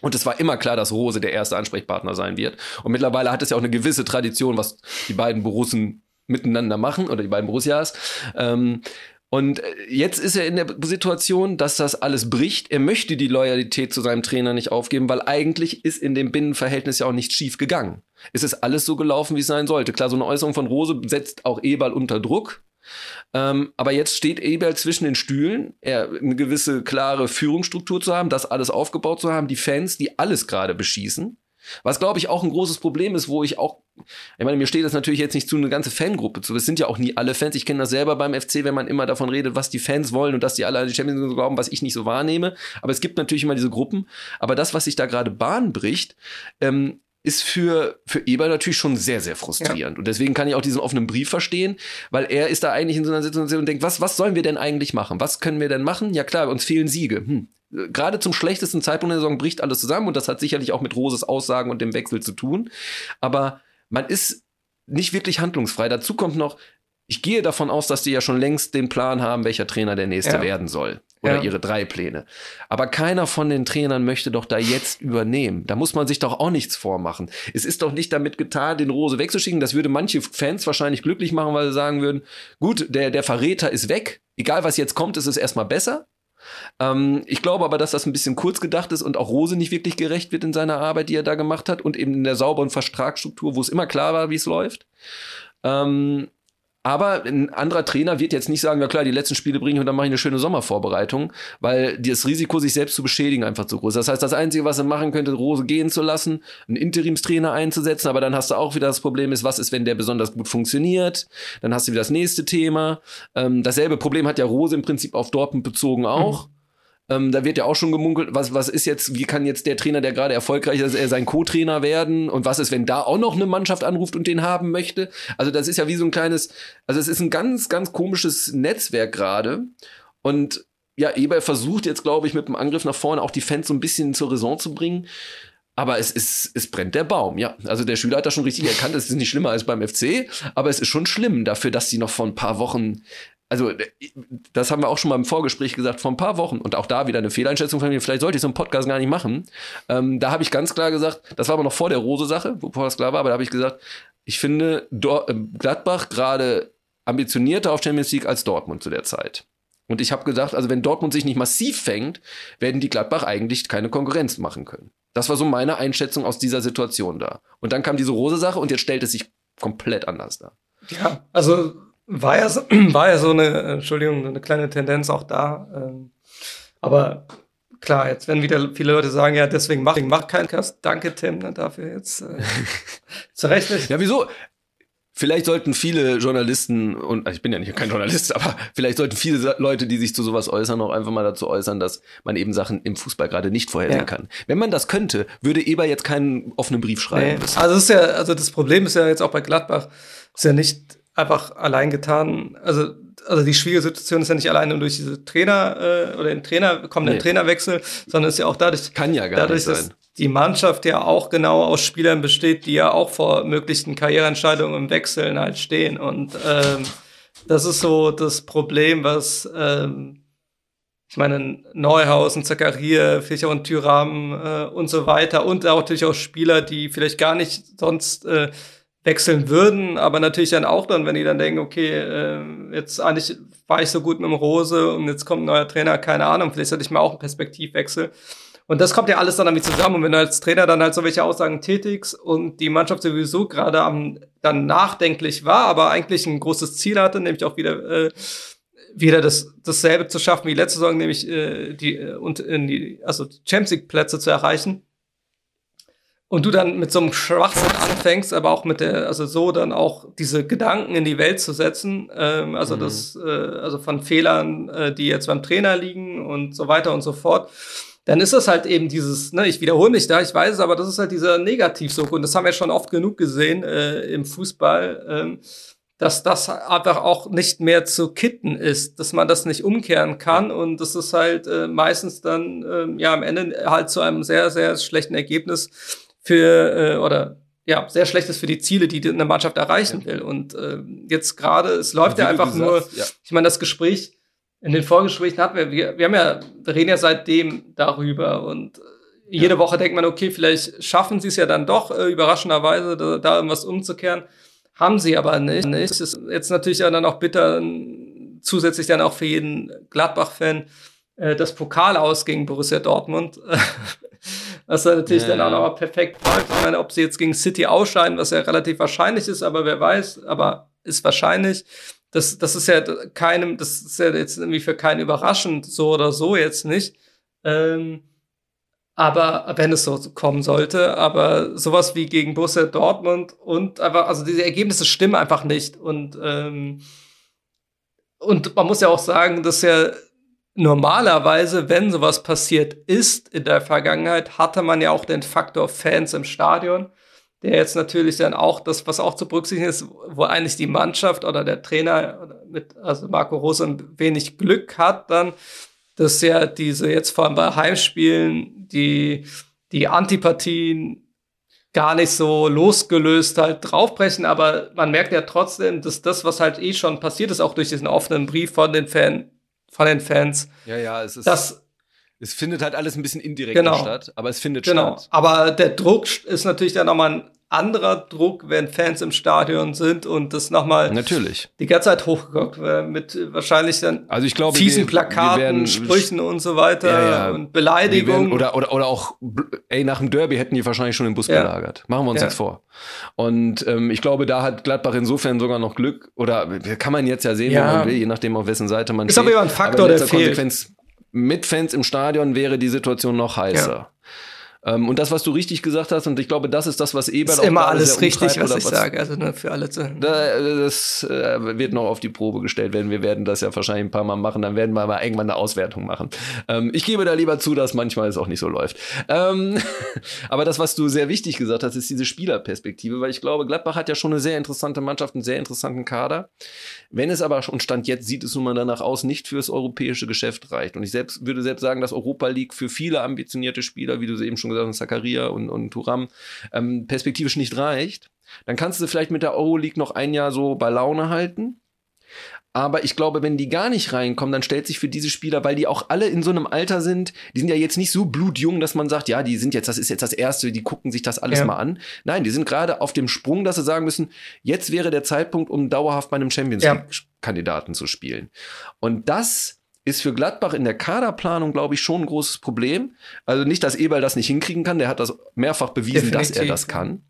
Und es war immer klar, dass Rose der erste Ansprechpartner sein wird. Und mittlerweile hat es ja auch eine gewisse Tradition, was die beiden Borussen miteinander machen oder die beiden Borussias. Ähm, und äh, jetzt ist er in der Situation, dass das alles bricht. Er möchte die Loyalität zu seinem Trainer nicht aufgeben, weil eigentlich ist in dem Binnenverhältnis ja auch nichts schief gegangen. Es ist alles so gelaufen, wie es sein sollte. Klar, so eine Äußerung von Rose setzt auch Eberl unter Druck. Ähm, aber jetzt steht Eberl zwischen den Stühlen, er eine gewisse klare Führungsstruktur zu haben, das alles aufgebaut zu haben, die Fans, die alles gerade beschießen. Was, glaube ich, auch ein großes Problem ist, wo ich auch, ich meine, mir steht das natürlich jetzt nicht zu, eine ganze Fangruppe zu. Es sind ja auch nie alle Fans. Ich kenne das selber beim FC, wenn man immer davon redet, was die Fans wollen und dass die alle an die Champions League glauben, was ich nicht so wahrnehme. Aber es gibt natürlich immer diese Gruppen. Aber das, was sich da gerade Bahn bricht, ähm, ist für, für Eber natürlich schon sehr, sehr frustrierend. Ja. Und deswegen kann ich auch diesen offenen Brief verstehen, weil er ist da eigentlich in so einer Situation und denkt, was, was sollen wir denn eigentlich machen? Was können wir denn machen? Ja klar, uns fehlen Siege. Hm. Gerade zum schlechtesten Zeitpunkt der Saison bricht alles zusammen und das hat sicherlich auch mit Roses Aussagen und dem Wechsel zu tun. Aber man ist nicht wirklich handlungsfrei. Dazu kommt noch, ich gehe davon aus, dass die ja schon längst den Plan haben, welcher Trainer der nächste ja. werden soll. Oder ja. ihre drei Pläne. Aber keiner von den Trainern möchte doch da jetzt übernehmen. Da muss man sich doch auch nichts vormachen. Es ist doch nicht damit getan, den Rose wegzuschicken. Das würde manche Fans wahrscheinlich glücklich machen, weil sie sagen würden, gut, der, der Verräter ist weg. Egal was jetzt kommt, ist es erstmal besser. Ähm, ich glaube aber, dass das ein bisschen kurz gedacht ist und auch Rose nicht wirklich gerecht wird in seiner Arbeit, die er da gemacht hat und eben in der sauberen Vertragsstruktur, wo es immer klar war, wie es läuft. Ähm, aber ein anderer Trainer wird jetzt nicht sagen, ja klar, die letzten Spiele bringe ich und dann mache ich eine schöne Sommervorbereitung, weil das Risiko, sich selbst zu beschädigen, einfach zu groß ist. Das heißt, das Einzige, was er machen könnte, Rose gehen zu lassen, einen Interimstrainer einzusetzen, aber dann hast du auch wieder das Problem ist, was ist, wenn der besonders gut funktioniert? Dann hast du wieder das nächste Thema. Ähm, dasselbe Problem hat ja Rose im Prinzip auf Dortmund bezogen auch. Mhm. Ähm, da wird ja auch schon gemunkelt, was, was ist jetzt, wie kann jetzt der Trainer, der gerade erfolgreich ist, er sein Co-Trainer werden? Und was ist, wenn da auch noch eine Mannschaft anruft und den haben möchte? Also das ist ja wie so ein kleines, also es ist ein ganz, ganz komisches Netzwerk gerade. Und ja, Eber versucht jetzt, glaube ich, mit dem Angriff nach vorne auch die Fans so ein bisschen zur Raison zu bringen. Aber es ist, es brennt der Baum, ja. Also der Schüler hat das schon richtig erkannt, es ist nicht schlimmer als beim FC, aber es ist schon schlimm dafür, dass sie noch vor ein paar Wochen also das haben wir auch schon mal im Vorgespräch gesagt, vor ein paar Wochen und auch da wieder eine Fehleinschätzung von mir, vielleicht sollte ich so einen Podcast gar nicht machen. Ähm, da habe ich ganz klar gesagt, das war aber noch vor der Rose-Sache, bevor das klar war, aber da habe ich gesagt, ich finde Dor äh, Gladbach gerade ambitionierter auf Champions League als Dortmund zu der Zeit. Und ich habe gesagt, also wenn Dortmund sich nicht massiv fängt, werden die Gladbach eigentlich keine Konkurrenz machen können. Das war so meine Einschätzung aus dieser Situation da. Und dann kam diese Rose-Sache und jetzt stellt es sich komplett anders dar. Ja, also war ja so, war ja so eine, Entschuldigung, eine kleine Tendenz auch da. Ähm, aber klar, jetzt werden wieder viele Leute sagen, ja, deswegen mach, mach keinen Cast. Danke, Tim, ne, dafür jetzt äh, zurecht. Ja, wieso? Vielleicht sollten viele Journalisten, und ich bin ja nicht kein Journalist, aber vielleicht sollten viele Leute, die sich zu sowas äußern, auch einfach mal dazu äußern, dass man eben Sachen im Fußball gerade nicht vorhersehen ja. kann. Wenn man das könnte, würde Eber jetzt keinen offenen Brief schreiben. Nee. Also, das ist ja, also das Problem ist ja jetzt auch bei Gladbach, ist ja nicht einfach allein getan. Also also die schwierige Situation ist ja nicht alleine durch diese Trainer äh, oder den Trainer, kommenden nee. Trainerwechsel, sondern ist ja auch dadurch, Kann ja gar dadurch, nicht sein. dass die Mannschaft ja auch genau aus Spielern besteht, die ja auch vor möglichen Karriereentscheidungen im Wechseln halt stehen. Und ähm, das ist so das Problem, was ähm, ich meine, Neuhausen, Zakaria, Fischer und Tyram äh, und so weiter und auch natürlich auch Spieler, die vielleicht gar nicht sonst äh, wechseln würden, aber natürlich dann auch dann, wenn die dann denken, okay, äh, jetzt eigentlich war ich so gut mit dem Rose und jetzt kommt ein neuer Trainer, keine Ahnung, vielleicht sollte ich mal auch einen Perspektivwechsel. Und das kommt ja alles dann damit zusammen. Und wenn du als Trainer dann halt so welche Aussagen tätigst und die Mannschaft sowieso gerade am dann nachdenklich war, aber eigentlich ein großes Ziel hatte, nämlich auch wieder äh, wieder das dasselbe zu schaffen wie letzte Saison, nämlich äh, die äh, und in die also Champions League Plätze zu erreichen und du dann mit so einem Schwachsinn anfängst, aber auch mit der, also so dann auch diese Gedanken in die Welt zu setzen, ähm, also mhm. das, äh, also von Fehlern, äh, die jetzt beim Trainer liegen und so weiter und so fort, dann ist das halt eben dieses, ne, ich wiederhole mich da, ich weiß es, aber das ist halt dieser Negativsog und das haben wir schon oft genug gesehen äh, im Fußball, ähm, dass das einfach auch nicht mehr zu kitten ist, dass man das nicht umkehren kann und das ist halt äh, meistens dann äh, ja am Ende halt zu einem sehr, sehr schlechten Ergebnis für äh, oder ja, sehr schlecht ist für die Ziele, die eine Mannschaft erreichen will. Und äh, jetzt gerade, es läuft ja einfach nur, ja. ich meine, das Gespräch, in den Vorgesprächen hatten wir, wir, wir haben ja, wir reden ja seitdem darüber und äh, jede ja. Woche denkt man, okay, vielleicht schaffen sie es ja dann doch, äh, überraschenderweise, da, da irgendwas umzukehren. Haben sie aber nicht. nicht. Das ist jetzt natürlich ja dann auch bitter, zusätzlich dann auch für jeden Gladbach-Fan, äh, das Pokal aus gegen Borussia Dortmund. was dann natürlich ja, dann auch noch perfekt läuft. Ich meine, ob sie jetzt gegen City ausscheiden, was ja relativ wahrscheinlich ist, aber wer weiß, aber ist wahrscheinlich. Das, das ist ja keinem, das ist ja jetzt irgendwie für keinen überraschend, so oder so jetzt nicht. Ähm, aber wenn es so kommen sollte, aber sowas wie gegen Borussia Dortmund und einfach, also diese Ergebnisse stimmen einfach nicht. Und, ähm, und man muss ja auch sagen, dass ja normalerweise, wenn sowas passiert ist in der Vergangenheit, hatte man ja auch den Faktor Fans im Stadion, der jetzt natürlich dann auch das, was auch zu berücksichtigen ist, wo eigentlich die Mannschaft oder der Trainer mit, also Marco Rose ein wenig Glück hat, dann, dass ja diese jetzt vor allem bei Heimspielen die, die Antipathien gar nicht so losgelöst halt draufbrechen, aber man merkt ja trotzdem, dass das, was halt eh schon passiert ist, auch durch diesen offenen Brief von den Fans, von den Fans. Ja, ja, es ist. Das, es findet halt alles ein bisschen indirekt genau, statt, aber es findet genau. statt. Aber der Druck ist natürlich dann nochmal ein anderer Druck, wenn Fans im Stadion sind und das nochmal natürlich die ganze Zeit hochgeguckt mit wahrscheinlich dann also ich glaube, fiesen wir, Plakaten, wir werden, Sprüchen und so weiter ja, ja. und Beleidigungen. Oder, oder, oder auch, ey, nach dem Derby hätten die wahrscheinlich schon den Bus ja. belagert. Machen wir uns jetzt vor. Und ähm, ich glaube, da hat Gladbach insofern sogar noch Glück, oder kann man jetzt ja sehen, ja. wie man will, je nachdem, auf wessen Seite man ist. Ist aber immer ein Faktor, der fehlt. Mit Fans im Stadion wäre die Situation noch heißer. Ähm, und das, was du richtig gesagt hast, und ich glaube, das ist das, was Ebert ist auch immer alles richtig, was ich was, sage. Also nur für alle zu da, Das äh, wird noch auf die Probe gestellt werden. Wir werden das ja wahrscheinlich ein paar Mal machen. Dann werden wir mal irgendwann eine Auswertung machen. Ähm, ich gebe da lieber zu, dass manchmal es auch nicht so läuft. Ähm, aber das, was du sehr wichtig gesagt hast, ist diese Spielerperspektive, weil ich glaube, Gladbach hat ja schon eine sehr interessante Mannschaft, einen sehr interessanten Kader. Wenn es aber schon Stand jetzt sieht es nun mal danach aus, nicht fürs europäische Geschäft reicht. Und ich selbst würde selbst sagen, dass Europa League für viele ambitionierte Spieler, wie du sie eben schon schon gesagt hast, Zakaria und, und Turam, ähm, perspektivisch nicht reicht, dann kannst du vielleicht mit der Euroleague noch ein Jahr so bei Laune halten. Aber ich glaube, wenn die gar nicht reinkommen, dann stellt sich für diese Spieler, weil die auch alle in so einem Alter sind, die sind ja jetzt nicht so blutjung, dass man sagt, ja, die sind jetzt, das ist jetzt das Erste, die gucken sich das alles ja. mal an. Nein, die sind gerade auf dem Sprung, dass sie sagen müssen, jetzt wäre der Zeitpunkt, um dauerhaft bei einem Champions League-Kandidaten zu spielen. Und das ist für Gladbach in der Kaderplanung, glaube ich, schon ein großes Problem. Also nicht, dass Eberl das nicht hinkriegen kann, der hat das mehrfach bewiesen, Definitiv. dass er das kann.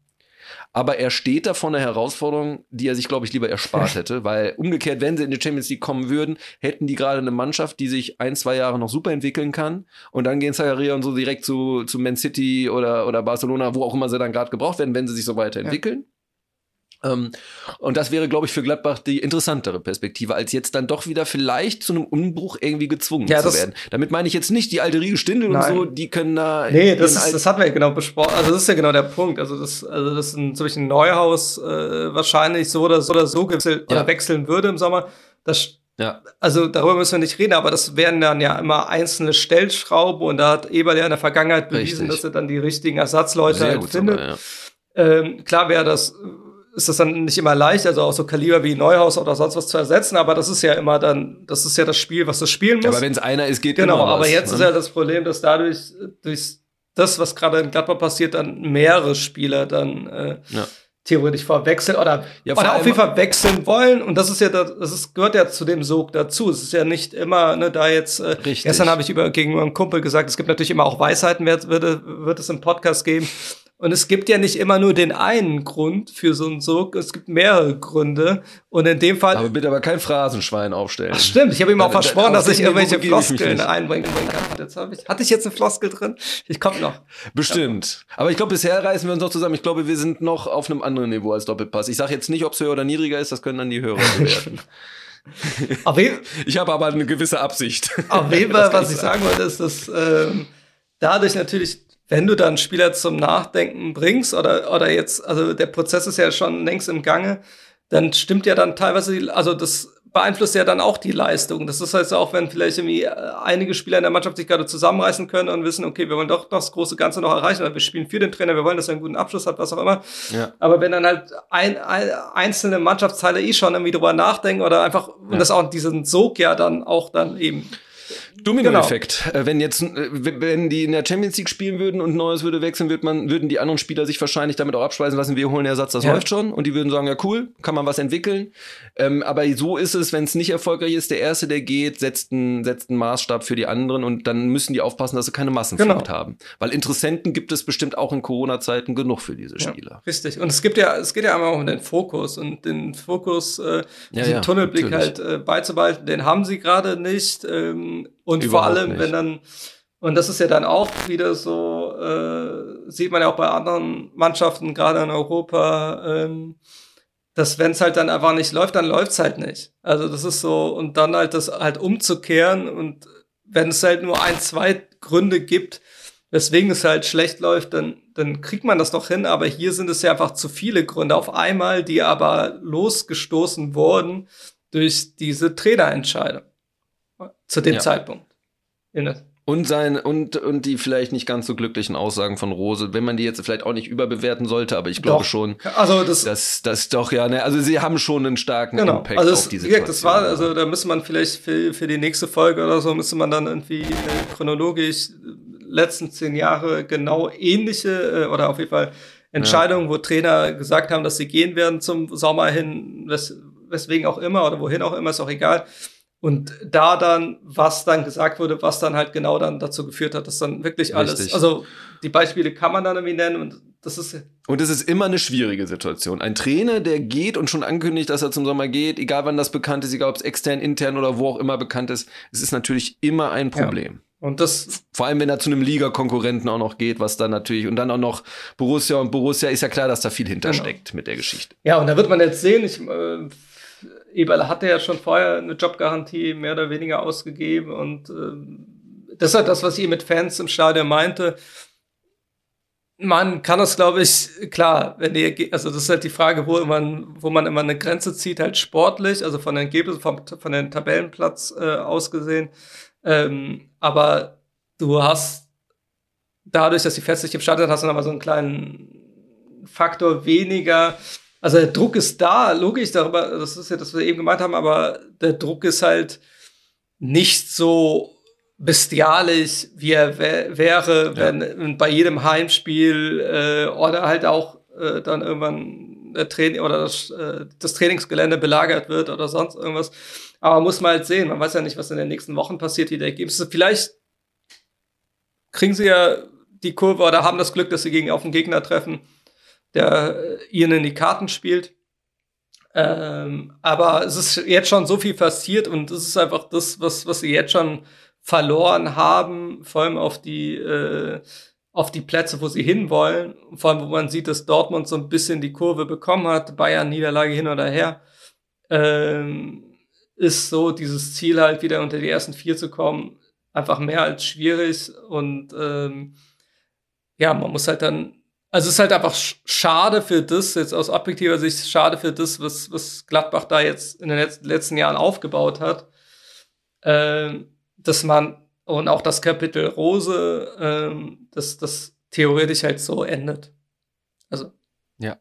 Aber er steht da vor einer Herausforderung, die er sich, glaube ich, lieber erspart hätte, weil umgekehrt, wenn sie in die Champions League kommen würden, hätten die gerade eine Mannschaft, die sich ein, zwei Jahre noch super entwickeln kann und dann gehen Zagaria und so direkt zu, zu Man City oder, oder Barcelona, wo auch immer sie dann gerade gebraucht werden, wenn sie sich so weiterentwickeln. Ja. Ähm, und das wäre, glaube ich, für Gladbach die interessantere Perspektive, als jetzt dann doch wieder vielleicht zu einem Umbruch irgendwie gezwungen ja, zu werden. Damit meine ich jetzt nicht die alte Riege Stindel und so, die können da. Nee, das, ist, das hatten wir ja genau besprochen. Also, das ist ja genau der Punkt. Also, das, also das ist ein, zum Beispiel ein Neuhaus äh, wahrscheinlich so oder so, oder so gewechselt, ja. oder wechseln würde im Sommer. Das ja. Also darüber müssen wir nicht reden, aber das wären dann ja immer einzelne Stellschrauben und da hat Eberl ja in der Vergangenheit bewiesen, Richtig. dass er dann die richtigen Ersatzleute halt findet. Sogar, ja. ähm, klar wäre das, ist das dann nicht immer leicht, also auch so Kaliber wie Neuhaus oder sonst was zu ersetzen, aber das ist ja immer dann, das ist ja das Spiel, was das spielen muss. aber wenn es einer ist, geht genau, immer Genau, aber jetzt ne? ist ja das Problem, dass dadurch durch das, was gerade in Gladbach passiert, dann mehrere Spieler dann äh, ja theoretisch verwechseln oder, ja, oder auf jeden Fall wechseln wollen. Und das ist ja, das, ist, gehört ja zu dem Sog dazu. Es ist ja nicht immer, ne, da jetzt, äh, gestern habe ich über, gegenüber einem Kumpel gesagt, es gibt natürlich immer auch Weisheiten, wird, wird, wird es im Podcast geben. Und es gibt ja nicht immer nur den einen Grund für so einen Sog, es gibt mehrere Gründe. Und in dem Fall. Aber bitte aber kein Phrasenschwein aufstellen. Ach stimmt, ich habe ihm auch da, versprochen, da, dass ich irgendwelche Floskeln einbringen kann. Jetzt hab ich, hatte ich jetzt eine Floskel drin? Ich komme noch. Bestimmt. Aber ich glaube, bisher reißen wir uns noch zusammen. Ich glaube, wir sind noch auf einem anderen Niveau als Doppelpass. Ich sage jetzt nicht, ob es höher oder niedriger ist, das können dann die Hörer bewerten. ich habe aber eine gewisse Absicht. Auf jeden Fall, was ich sagen wollte, ist, dass ähm, dadurch natürlich wenn du dann Spieler zum Nachdenken bringst oder, oder jetzt, also der Prozess ist ja schon längst im Gange, dann stimmt ja dann teilweise, also das beeinflusst ja dann auch die Leistung. Das ist halt auch, wenn vielleicht irgendwie äh, einige Spieler in der Mannschaft sich gerade zusammenreißen können und wissen, okay, wir wollen doch das große Ganze noch erreichen, oder wir spielen für den Trainer, wir wollen, dass er einen guten Abschluss hat, was auch immer. Ja. Aber wenn dann halt ein, ein, einzelne Mannschaftsteile eh schon irgendwie drüber nachdenken oder einfach, ja. und das auch diesen Sog ja dann auch dann eben Domino-Effekt. Genau. Äh, wenn jetzt, äh, wenn die in der Champions League spielen würden und Neues würde wechseln, würde man, würden die anderen Spieler sich wahrscheinlich damit auch abspeisen lassen, wir holen Ersatz, das ja. läuft schon. Und die würden sagen, ja cool, kann man was entwickeln. Ähm, aber so ist es, wenn es nicht erfolgreich ist, der Erste, der geht, setzt einen, setzt einen Maßstab für die anderen und dann müssen die aufpassen, dass sie keine Massenflucht genau. haben. Weil Interessenten gibt es bestimmt auch in Corona-Zeiten genug für diese Spieler. Ja, richtig. Und es gibt ja, es geht ja einmal um den Fokus und den Fokus, äh, ja, den Tunnelblick natürlich. halt äh, beizubehalten, den haben sie gerade nicht. Ähm, und Überhaupt vor allem, nicht. wenn dann, und das ist ja dann auch wieder so, äh, sieht man ja auch bei anderen Mannschaften, gerade in Europa, ähm, dass wenn es halt dann einfach nicht läuft, dann läuft es halt nicht. Also das ist so, und dann halt das halt umzukehren und wenn es halt nur ein, zwei Gründe gibt, weswegen es halt schlecht läuft, dann, dann kriegt man das doch hin. Aber hier sind es ja einfach zu viele Gründe auf einmal, die aber losgestoßen wurden durch diese Trainerentscheidung zu dem ja. Zeitpunkt. Und sein und und die vielleicht nicht ganz so glücklichen Aussagen von Rose, wenn man die jetzt vielleicht auch nicht überbewerten sollte, aber ich glaube doch. schon, also das, dass das doch ja, ne, also sie haben schon einen starken genau. Impact also auf diese Situation. Das war also da müsste man vielleicht für, für die nächste Folge oder so müsste man dann irgendwie äh, chronologisch letzten zehn Jahre genau ähnliche äh, oder auf jeden Fall Entscheidungen, ja. wo Trainer gesagt haben, dass sie gehen werden zum Sommer hin, wes, weswegen auch immer oder wohin auch immer, ist auch egal und da dann, was dann gesagt wurde, was dann halt genau dann dazu geführt hat, dass dann wirklich alles, Richtig. also die Beispiele kann man dann irgendwie nennen und das ist. Und es ist immer eine schwierige Situation. Ein Trainer, der geht und schon ankündigt, dass er zum Sommer geht, egal wann das bekannt ist, egal ob es extern, intern oder wo auch immer bekannt ist, es ist natürlich immer ein Problem. Ja. Und das. Vor allem, wenn er zu einem Liga-Konkurrenten auch noch geht, was dann natürlich, und dann auch noch Borussia und Borussia, ist ja klar, dass da viel hintersteckt genau. mit der Geschichte. Ja, und da wird man jetzt sehen, ich, äh, Eberl hatte ja schon vorher eine Jobgarantie mehr oder weniger ausgegeben und äh, das ist halt das, was ich mit Fans im Stadion meinte. Man kann das, glaube ich, klar, wenn die, also das ist halt die Frage, wo man, wo man immer eine Grenze zieht, halt sportlich, also von den Ergebnissen, vom, von den Tabellenplatz äh, ausgesehen. Ähm, aber du hast dadurch, dass die Fans nicht im Stadion hast, du aber so einen kleinen Faktor weniger also der Druck ist da, logisch, darüber, das ist ja das, was wir eben gemeint haben, aber der Druck ist halt nicht so bestialisch, wie er wäre, wenn ja. bei jedem Heimspiel äh, oder halt auch äh, dann irgendwann der Training oder das, äh, das Trainingsgelände belagert wird oder sonst irgendwas. Aber muss man halt sehen, man weiß ja nicht, was in den nächsten Wochen passiert, wie der Ergebnisse. Vielleicht kriegen sie ja die Kurve oder haben das Glück, dass sie gegen auf den Gegner treffen, der ihnen in die Karten spielt. Ähm, aber es ist jetzt schon so viel passiert und es ist einfach das, was, was sie jetzt schon verloren haben, vor allem auf die, äh, auf die Plätze, wo sie hinwollen. Vor allem, wo man sieht, dass Dortmund so ein bisschen die Kurve bekommen hat, Bayern Niederlage hin oder her, ähm, ist so dieses Ziel halt wieder unter die ersten vier zu kommen, einfach mehr als schwierig und ähm, ja, man muss halt dann Also es ist halt einfach schade für das, jetzt aus objektiver Sicht, schade für das, was, was Gladbach da jetzt in den letzten Jahren aufgebaut hat, äh, dass man, und auch das Kapitel Rose, äh, dass das theoretisch halt so endet. Also. Ja.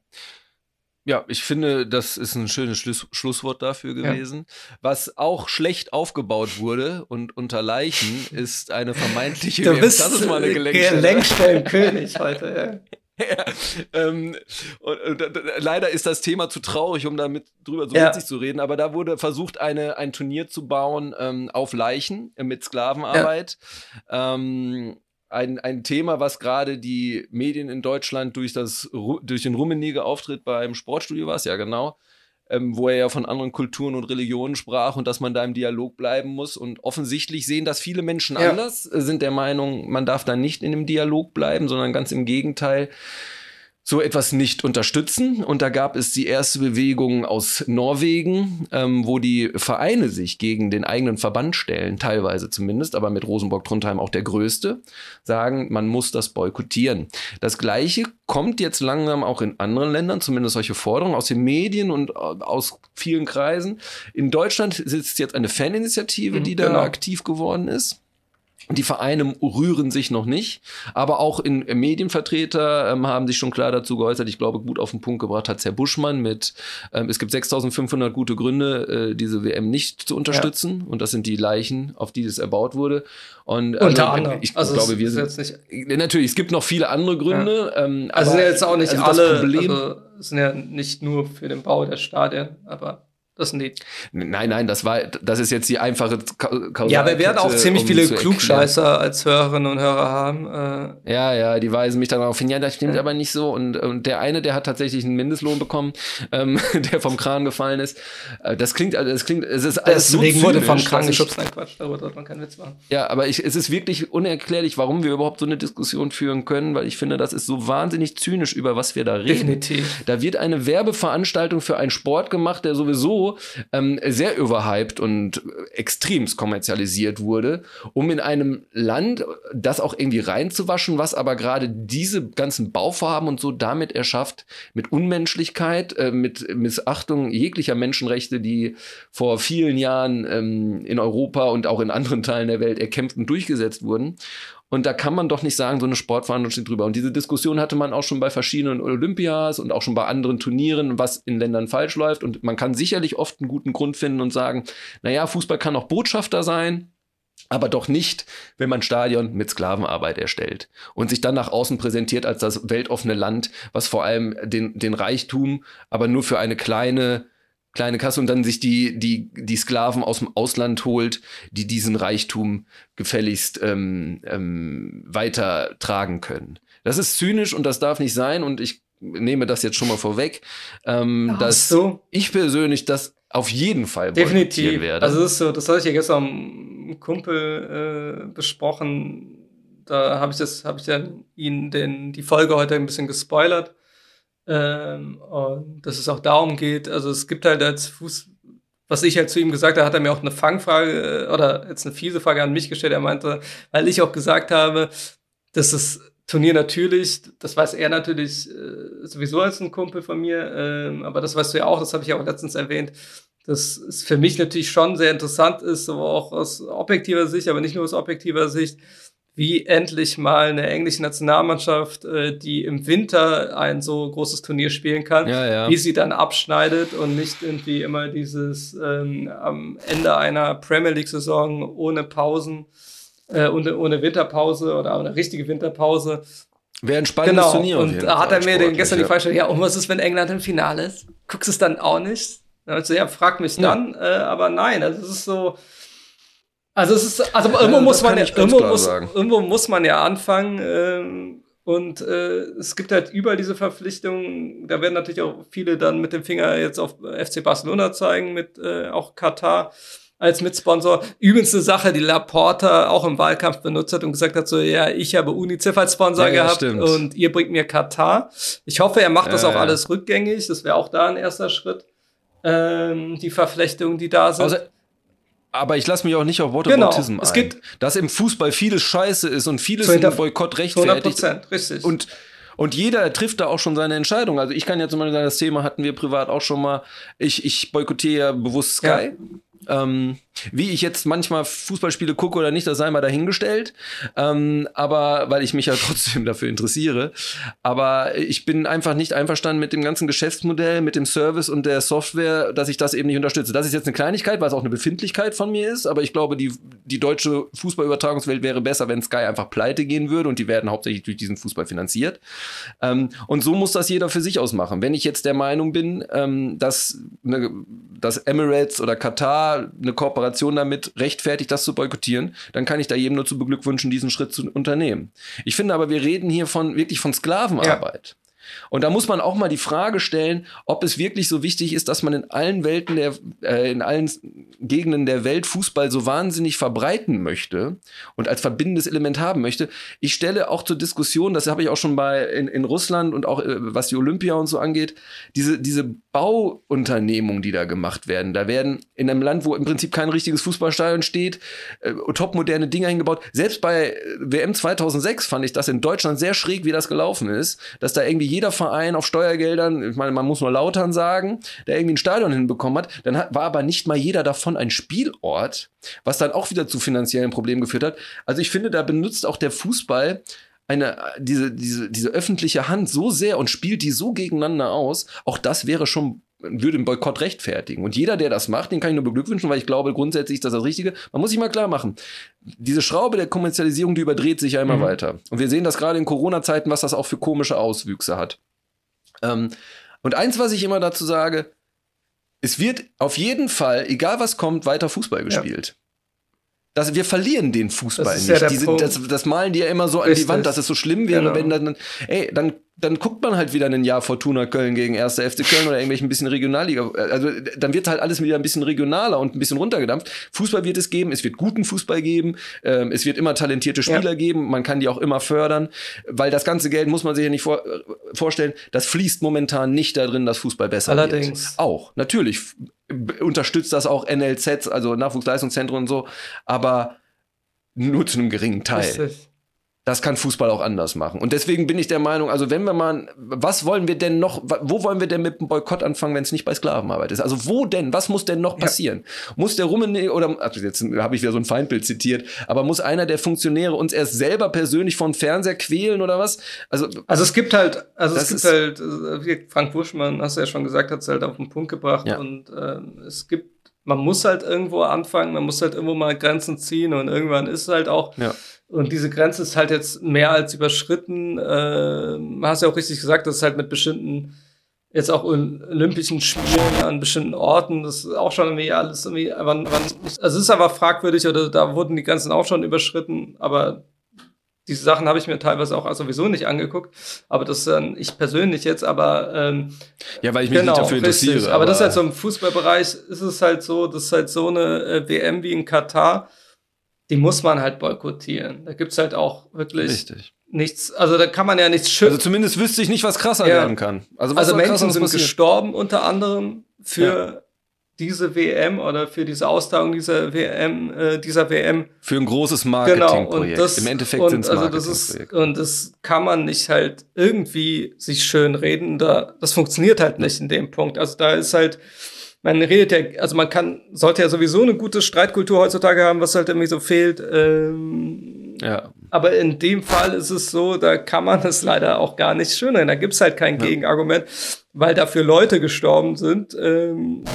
Ja, ich finde, das ist ein schönes Schluss Schlusswort dafür gewesen. Ja. Was auch schlecht aufgebaut wurde und unter Leichen ist eine vermeintliche. Du bist das ist mal eine Gelenkstellenkönig heute. Ja. ähm, und, und, und, leider ist das Thema zu traurig, um damit drüber so ja. witzig zu reden, aber da wurde versucht, eine, ein Turnier zu bauen ähm, auf Leichen äh, mit Sklavenarbeit. Ja. Ähm, ein, ein Thema, was gerade die Medien in Deutschland durch, das, durch den Rummenigge Auftritt beim Sportstudio war es, ja genau, ähm, wo er ja von anderen Kulturen und Religionen sprach und dass man da im Dialog bleiben muss. Und offensichtlich sehen das viele Menschen ja. anders, äh, sind der Meinung, man darf da nicht in dem Dialog bleiben, sondern ganz im Gegenteil so etwas nicht unterstützen. Und da gab es die erste Bewegung aus Norwegen, ähm, wo die Vereine sich gegen den eigenen Verband stellen, teilweise zumindest, aber mit Rosenborg-Trondheim auch der größte, sagen, man muss das boykottieren. Das Gleiche kommt jetzt langsam auch in anderen Ländern, zumindest solche Forderungen aus den Medien und äh, aus vielen Kreisen. In Deutschland sitzt jetzt eine Faninitiative, mhm, die da genau. aktiv geworden ist. Die Vereine rühren sich noch nicht, aber auch in äh, Medienvertreter ähm, haben sich schon klar dazu geäußert. Ich glaube, gut auf den Punkt gebracht hat Herr Buschmann mit, ähm, es gibt 6500 gute Gründe, äh, diese WM nicht zu unterstützen. Ja. Und das sind die Leichen, auf die es erbaut wurde. Und also, Unter anderem. Ich also glaube, wir sind nicht. Natürlich, es gibt noch viele andere Gründe. Ja. Ähm, also sind ja jetzt auch nicht also alle, Problem, also sind ja nicht nur für den Bau der Stadien, aber das nicht. Nein, nein, das war, das ist jetzt die einfache Kausalkette, Ja, wir werden auch ziemlich um viele Klugscheißer als Hörerinnen und Hörer haben. Äh. Ja, ja, die weisen mich dann darauf hin, ja, das stimmt ja. aber nicht so. Und, und der eine, der hat tatsächlich einen Mindestlohn bekommen, ähm, der vom Kran gefallen ist. Äh, das klingt, also das klingt, es ist alles Deswegen so wurde vom Kran geschubst. Nein, Quatsch, darüber darf man keinen Witz machen. Ja, aber ich, es ist wirklich unerklärlich, warum wir überhaupt so eine Diskussion führen können, weil ich finde, das ist so wahnsinnig zynisch, über was wir da reden. Definitiv. Da wird eine Werbeveranstaltung für einen Sport gemacht, der sowieso ähm, sehr überhyped und extremst kommerzialisiert wurde, um in einem Land das auch irgendwie reinzuwaschen, was aber gerade diese ganzen Bauvorhaben und so damit erschafft, mit Unmenschlichkeit, äh, mit Missachtung jeglicher Menschenrechte, die vor vielen Jahren ähm, in Europa und auch in anderen Teilen der Welt erkämpft und durchgesetzt wurden. Und da kann man doch nicht sagen, so eine Sportverhandlung steht drüber. Und diese Diskussion hatte man auch schon bei verschiedenen Olympias und auch schon bei anderen Turnieren, was in Ländern falsch läuft. Und man kann sicherlich oft einen guten Grund finden und sagen, naja, Fußball kann auch Botschafter sein, aber doch nicht, wenn man Stadion mit Sklavenarbeit erstellt und sich dann nach außen präsentiert als das weltoffene Land, was vor allem den, den Reichtum, aber nur für eine kleine kleine Kasse und dann sich die, die, die Sklaven aus dem Ausland holt, die diesen Reichtum gefälligst ähm, ähm, weiter tragen können. Das ist zynisch und das darf nicht sein und ich nehme das jetzt schon mal vorweg, ähm, Ach, dass so. ich persönlich das auf jeden Fall definitiv werde. Also das ist so, das hatte ich ja gestern mit Kumpel äh, besprochen. Da habe ich das, habe ich dann ihn den die Folge heute ein bisschen gespoilert. Ähm, und dass es auch darum geht, also es gibt halt als Fuß, was ich halt zu ihm gesagt habe, hat er mir auch eine Fangfrage äh, oder jetzt eine fiese Frage an mich gestellt. Er meinte, weil ich auch gesagt habe, dass das Turnier natürlich, das weiß er natürlich äh, sowieso als ein Kumpel von mir, äh, aber das weißt du ja auch, das habe ich ja auch letztens erwähnt, dass es für mich natürlich schon sehr interessant ist, so auch aus objektiver Sicht, aber nicht nur aus objektiver Sicht, wie endlich mal eine englische Nationalmannschaft, äh, die im Winter ein so großes Turnier spielen kann, ja, ja. wie sie dann abschneidet und nicht irgendwie immer dieses ähm, am Ende einer Premier League-Saison ohne Pausen, äh, ohne, ohne Winterpause oder eine richtige Winterpause. Wäre ein spannendes genau. Turnier. Und da hat er mir den gestern ja. die Frage gestellt, ja, und was ist, wenn England im Finale ist? Guckst du es dann auch nicht? Also, ja, frag mich dann, äh, aber nein, also es ist so, also es ist, also irgendwo ja, muss man ja, irgendwo muss, irgendwo muss man ja anfangen. Ähm, und äh, es gibt halt überall diese Verpflichtungen. Da werden natürlich auch viele dann mit dem Finger jetzt auf FC Barcelona zeigen, mit äh, auch Katar als Mitsponsor. Übelste Sache, die Laporta auch im Wahlkampf benutzt hat und gesagt hat, so, ja, ich habe UNICEF als Sponsor ja, gehabt ja, und ihr bringt mir Katar. Ich hoffe, er macht ja, das auch alles rückgängig. Das wäre auch da ein erster Schritt. Ähm, die Verflechtungen, die da sind. Also aber ich lasse mich auch nicht auf Whataboutism genau. es ein. Geht dass im Fußball vieles scheiße ist und vieles in Boykott rechtfertigt. 100%, richtig. Und Und jeder trifft da auch schon seine Entscheidung. Also ich kann ja zum Beispiel sagen, das Thema hatten wir privat auch schon mal. Ich, ich boykottiere ja bewusst Sky. Ja. Ähm, wie ich jetzt manchmal Fußballspiele gucke oder nicht, das sei mal dahingestellt. Ähm, aber weil ich mich ja trotzdem dafür interessiere. Aber ich bin einfach nicht einverstanden mit dem ganzen Geschäftsmodell, mit dem Service und der Software, dass ich das eben nicht unterstütze. Das ist jetzt eine Kleinigkeit, weil es auch eine Befindlichkeit von mir ist. Aber ich glaube, die, die deutsche Fußballübertragungswelt wäre besser, wenn Sky einfach pleite gehen würde und die werden hauptsächlich durch diesen Fußball finanziert. Ähm, und so muss das jeder für sich ausmachen. Wenn ich jetzt der Meinung bin, ähm, dass, ne, dass Emirates oder Katar eine Kooperation Kooperation damit rechtfertigt, das zu boykottieren, dann kann ich da jedem nur zu beglückwünschen, diesen Schritt zu unternehmen. Ich finde aber, wir reden hier von wirklich von Sklavenarbeit. Ja. Und da muss man auch mal die Frage stellen, ob es wirklich so wichtig ist, dass man in allen Welten der, äh, in allen Gegenden der Welt Fußball so wahnsinnig verbreiten möchte und als verbindendes Element haben möchte. Ich stelle auch zur Diskussion, das habe ich auch schon bei in, in Russland und auch äh, was die Olympia und so angeht, diese, diese Bauunternehmungen, die da gemacht werden. Da werden in einem Land, wo im Prinzip kein richtiges Fußballstadion steht, äh, topmoderne Dinge hingebaut. Selbst bei WM 2006 fand ich das in Deutschland sehr schräg, wie das gelaufen ist, dass da irgendwie jeder Verein auf Steuergeldern, ich meine, man muss nur Lautern sagen, der irgendwie ein Stadion hinbekommen hat, dann hat, war aber nicht mal jeder davon ein Spielort, was dann auch wieder zu finanziellen Problemen geführt hat. Also ich finde, da benutzt auch der Fußball eine, diese, diese, diese öffentliche Hand so sehr und spielt die so gegeneinander aus, auch das wäre schon würde den Boykott rechtfertigen. Und jeder, der das macht, den kann ich nur beglückwünschen, weil ich glaube, grundsätzlich ist das das Richtige. Man muss sich mal klar machen, diese Schraube der Kommerzialisierung, die überdreht sich ja immer mhm. weiter. Und wir sehen das gerade in Corona-Zeiten, was das auch für komische Auswüchse hat. Ähm, und eins, was ich immer dazu sage, es wird auf jeden Fall, egal was kommt, weiter Fußball gespielt. Ja. Das, wir verlieren den Fußball nicht. Ja Diese, das, das, malen die ja immer so Richtig. an die Wand, dass es so schlimm wäre, genau. wenn dann, ey, dann dann guckt man halt wieder ein Jahr Fortuna Köln gegen 1. FC Köln oder irgendwelchen bisschen Regionalliga. Also dann wird halt alles wieder ein bisschen regionaler und ein bisschen runtergedampft. Fußball wird es geben, es wird guten Fußball geben, ähm, es wird immer talentierte Spieler ja. geben, man kann die auch immer fördern, weil das ganze Geld muss man sich ja nicht vor, äh, vorstellen, das fließt momentan nicht darin, dass Fußball besser Allerdings. wird. Auch, natürlich unterstützt das auch NLZs, also Nachwuchsleistungszentren und so, aber nur zu einem geringen Teil. Richtig das kann Fußball auch anders machen. Und deswegen bin ich der Meinung, also wenn wir mal, was wollen wir denn noch, wo wollen wir denn mit dem Boykott anfangen, wenn es nicht bei Sklavenarbeit ist? Also wo denn, was muss denn noch passieren? Ja. Muss der Rummenigge, oder, also jetzt habe ich wieder so ein Feindbild zitiert, aber muss einer der Funktionäre uns erst selber persönlich von Fernseher quälen oder was? Also, also es gibt halt, also es gibt halt, äh, wie Frank Buschmann, hast du ja schon gesagt, hat es halt auf den Punkt gebracht ja. und äh, es gibt man muss halt irgendwo anfangen, man muss halt irgendwo mal Grenzen ziehen und irgendwann ist halt auch ja. Und diese Grenze ist halt jetzt mehr als überschritten. Äh, hast ja auch richtig gesagt, das ist halt mit bestimmten, jetzt auch Olympischen Spielen an bestimmten Orten, das ist auch schon irgendwie alles irgendwie, aber, also es ist aber fragwürdig oder da wurden die Grenzen auch schon überschritten, aber diese Sachen habe ich mir teilweise auch sowieso nicht angeguckt, aber das dann ich persönlich jetzt, aber ähm, ja, weil ich mich genau, nicht dafür interessiere. Richtig. Aber, aber das ist halt so im Fußballbereich ist es halt so, das ist halt so eine äh, WM wie in Katar die muss man halt boykottieren. Da gibt's halt auch wirklich Richtig. nichts, also da kann man ja nichts schützen. Also zumindest wüsste ich nicht, was krasser ja. werden kann. Also, also Menschen sind passiert? gestorben unter anderem für ja. diese WM oder für diese Austragung dieser WM, äh, dieser WM. Für ein großes Marketingprojekt. Genau, Im Endeffekt sind es also das ist, Und das kann man nicht halt irgendwie sich schön reden. Da, das funktioniert halt nicht in dem Punkt. Also da ist halt, man redet ja, also man kann, sollte ja sowieso eine gute Streitkultur heutzutage haben, was halt irgendwie so fehlt. Ähm, ja. Aber in dem Fall ist es so, da kann man es leider auch gar nicht schönreden. Da gibt's halt kein ja. Gegenargument, weil dafür Leute gestorben sind. Ähm,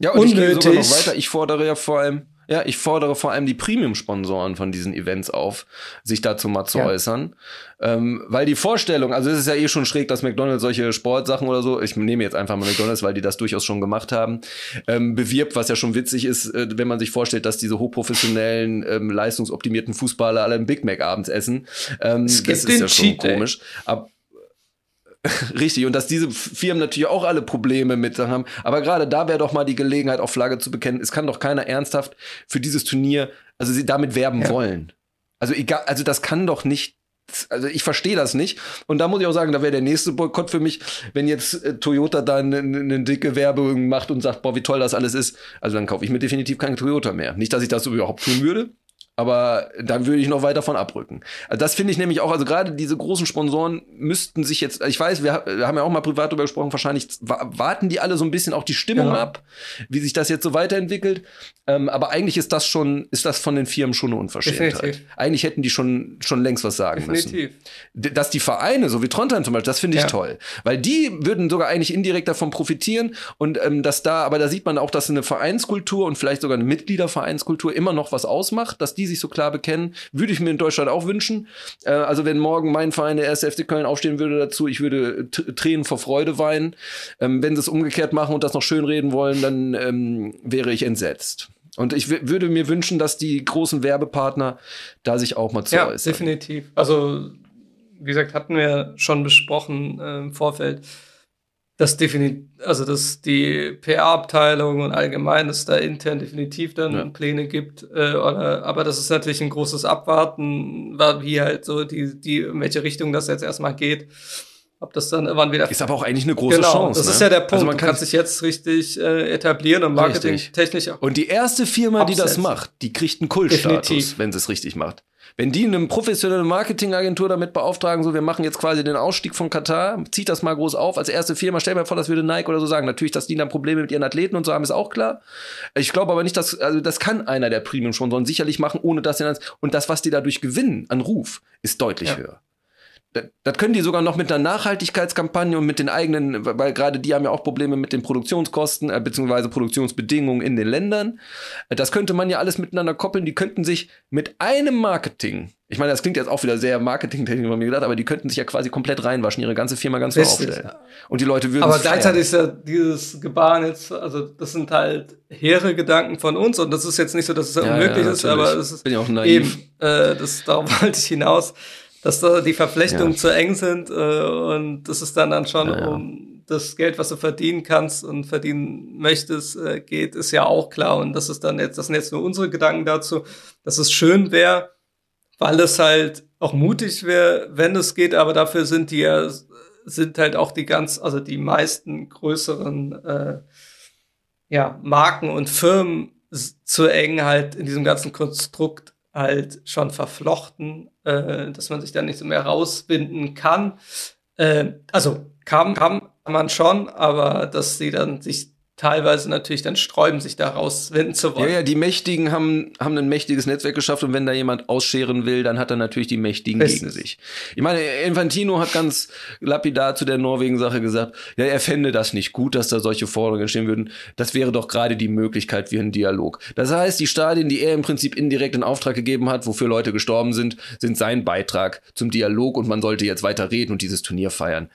ja, und unnötig. ich gehe sogar noch weiter. Ich fordere ja vor allem ja, ich fordere vor allem die Premium-Sponsoren von diesen Events auf, sich dazu mal zu ja. äußern. Ähm, weil die Vorstellung, also es ist ja eh schon schräg, dass McDonalds solche Sportsachen oder so, ich nehme jetzt einfach mal McDonalds, weil die das durchaus schon gemacht haben, ähm, bewirbt, was ja schon witzig ist, äh, wenn man sich vorstellt, dass diese hochprofessionellen, ähm, leistungsoptimierten Fußballer alle einen Big Mac abends essen. Ähm, das ist ja schon Cheat komisch. Aber Richtig, und dass diese Firmen natürlich auch alle Probleme mit haben. Aber gerade da wäre doch mal die Gelegenheit, auf Flagge zu bekennen. Es kann doch keiner ernsthaft für dieses Turnier, also sie damit werben ja. wollen. Also egal, also das kann doch nicht. Also ich verstehe das nicht. Und da muss ich auch sagen, da wäre der nächste Boykott für mich, wenn jetzt äh, Toyota da eine, eine dicke Werbung macht und sagt, boah, wie toll das alles ist. Also dann kaufe ich mir definitiv keinen Toyota mehr. Nicht, dass ich das überhaupt tun würde. Aber dann würde ich noch weiter von abrücken. Also das finde ich nämlich auch, also gerade diese großen Sponsoren müssten sich jetzt, ich weiß, wir, haben ja auch mal privat darüber gesprochen, wahrscheinlich warten die alle so ein bisschen auch die Stimmung ja. ab, wie sich das jetzt so weiterentwickelt. Ähm, aber eigentlich ist das schon, ist das von den Firmen schon eine Unverschämtheit. Definitiv. Eigentlich hätten die schon, schon längst was sagen Definitiv. müssen. Dass die Vereine, so wie Trondheim zum Beispiel, das finde ich ja. toll. Weil die würden sogar eigentlich indirekt davon profitieren und ähm, dass da, aber da sieht man auch, dass eine Vereinskultur und vielleicht sogar eine Mitgliedervereinskultur immer noch was ausmacht, dass die sich so klar bekennen. Würde ich mir in Deutschland auch wünschen. Äh, also wenn morgen mein Verein, der erste FC Köln, aufstehen würde dazu, ich würde Tränen vor Freude weinen. Ähm, wenn sie es umgekehrt machen und das noch schön reden wollen, dann ähm, wäre ich entsetzt. Und ich würde mir wünschen, dass die großen Werbepartner da sich auch mal zu ja, äußern. definitiv. Also, wie gesagt, hatten wir schon besprochen äh, im Vorfeld dass definitiv, also dass die PR-Abteilung und allgemein, dass da intern definitiv dann ja. Pläne gibt, äh, oder, aber das ist natürlich ein großes Abwarten, wie halt so die, die, in welche Richtung das jetzt erstmal geht. Ob das dann irgendwann wieder. Ist aber auch eigentlich eine große genau, Chance. Das ne? ist ja der Punkt. Also man kann, sich jetzt richtig äh, etablieren und marketingtechnisch auch. Und die erste Firma, die das macht, die kriegt einen Kultstatus, wenn sie es richtig macht. Wenn die eine professionelle Marketingagentur damit beauftragen, so wir machen jetzt quasi den Ausstieg von Katar, zieht das mal groß auf als erste Firma, stell mir vor, das würde Nike oder so sagen. Natürlich, dass die dann Probleme mit ihren Athleten und so haben, ist auch klar. Ich glaube aber nicht, dass, also das kann einer der Premium-Sponsoren sicherlich machen, ohne dass sie dann, und das, was die dadurch gewinnen an Ruf, ist deutlich ja. höher. Das können die sogar noch mit einer Nachhaltigkeitskampagne und mit den eigenen, weil gerade die haben ja auch Probleme mit den Produktionskosten äh, beziehungsweise Produktionsbedingungen in den Ländern. Das könnte man ja alles miteinander koppeln. Die könnten sich mit einem Marketing, ich meine, das klingt jetzt auch wieder sehr marketingtechnisch von mir gedacht, aber die könnten sich ja quasi komplett reinwaschen, ihre ganze Firma ganz neu aufstellen. Und die Leute würden Aber gleichzeitig ist ja dieses Gebaren jetzt, also das sind halt hehre Gedanken von uns und das ist jetzt nicht so, dass es ja, unmöglich ja, ist, aber es ist Bin ja auch naiv. eben, äh, das, darauf wollte ich hinaus dass da die Verflechtungen ja. zu eng sind äh, und das ist dann dann schon ja, um das Geld, was du verdienen kannst und verdienen möchtest, äh, geht, ist ja auch klar. Und das ist dann jetzt, das sind jetzt nur unsere Gedanken dazu, dass es schön wäre, weil es halt auch mutig wäre, wenn es geht, aber dafür sind die ja, sind halt auch die ganz, also die meisten größeren äh, ja, Marken und Firmen zu eng halt in diesem ganzen Konstrukt halt schon verflochten, äh, dass man sich da nicht so mehr rausbinden kann. Äh, also kam, kam man schon, aber dass sie dann sich teilweise natürlich dann sträuben, sich da rauswinden zu wollen. Ja, ja, die Mächtigen haben, haben ein mächtiges Netzwerk geschafft und wenn da jemand ausscheren will, dann hat er natürlich die Mächtigen Richtig. gegen sich. Ich meine, Infantino hat ganz lapidar zu der Norwegen-Sache gesagt, ja, er fände das nicht gut, dass da solche Forderungen entstehen würden. Das wäre doch gerade die Möglichkeit für einen Dialog. Das heißt, die Stadien, die er im Prinzip indirekt in Auftrag gegeben hat, wofür Leute gestorben sind, sind sein Beitrag zum Dialog und man sollte jetzt weiter reden und dieses Turnier feiern.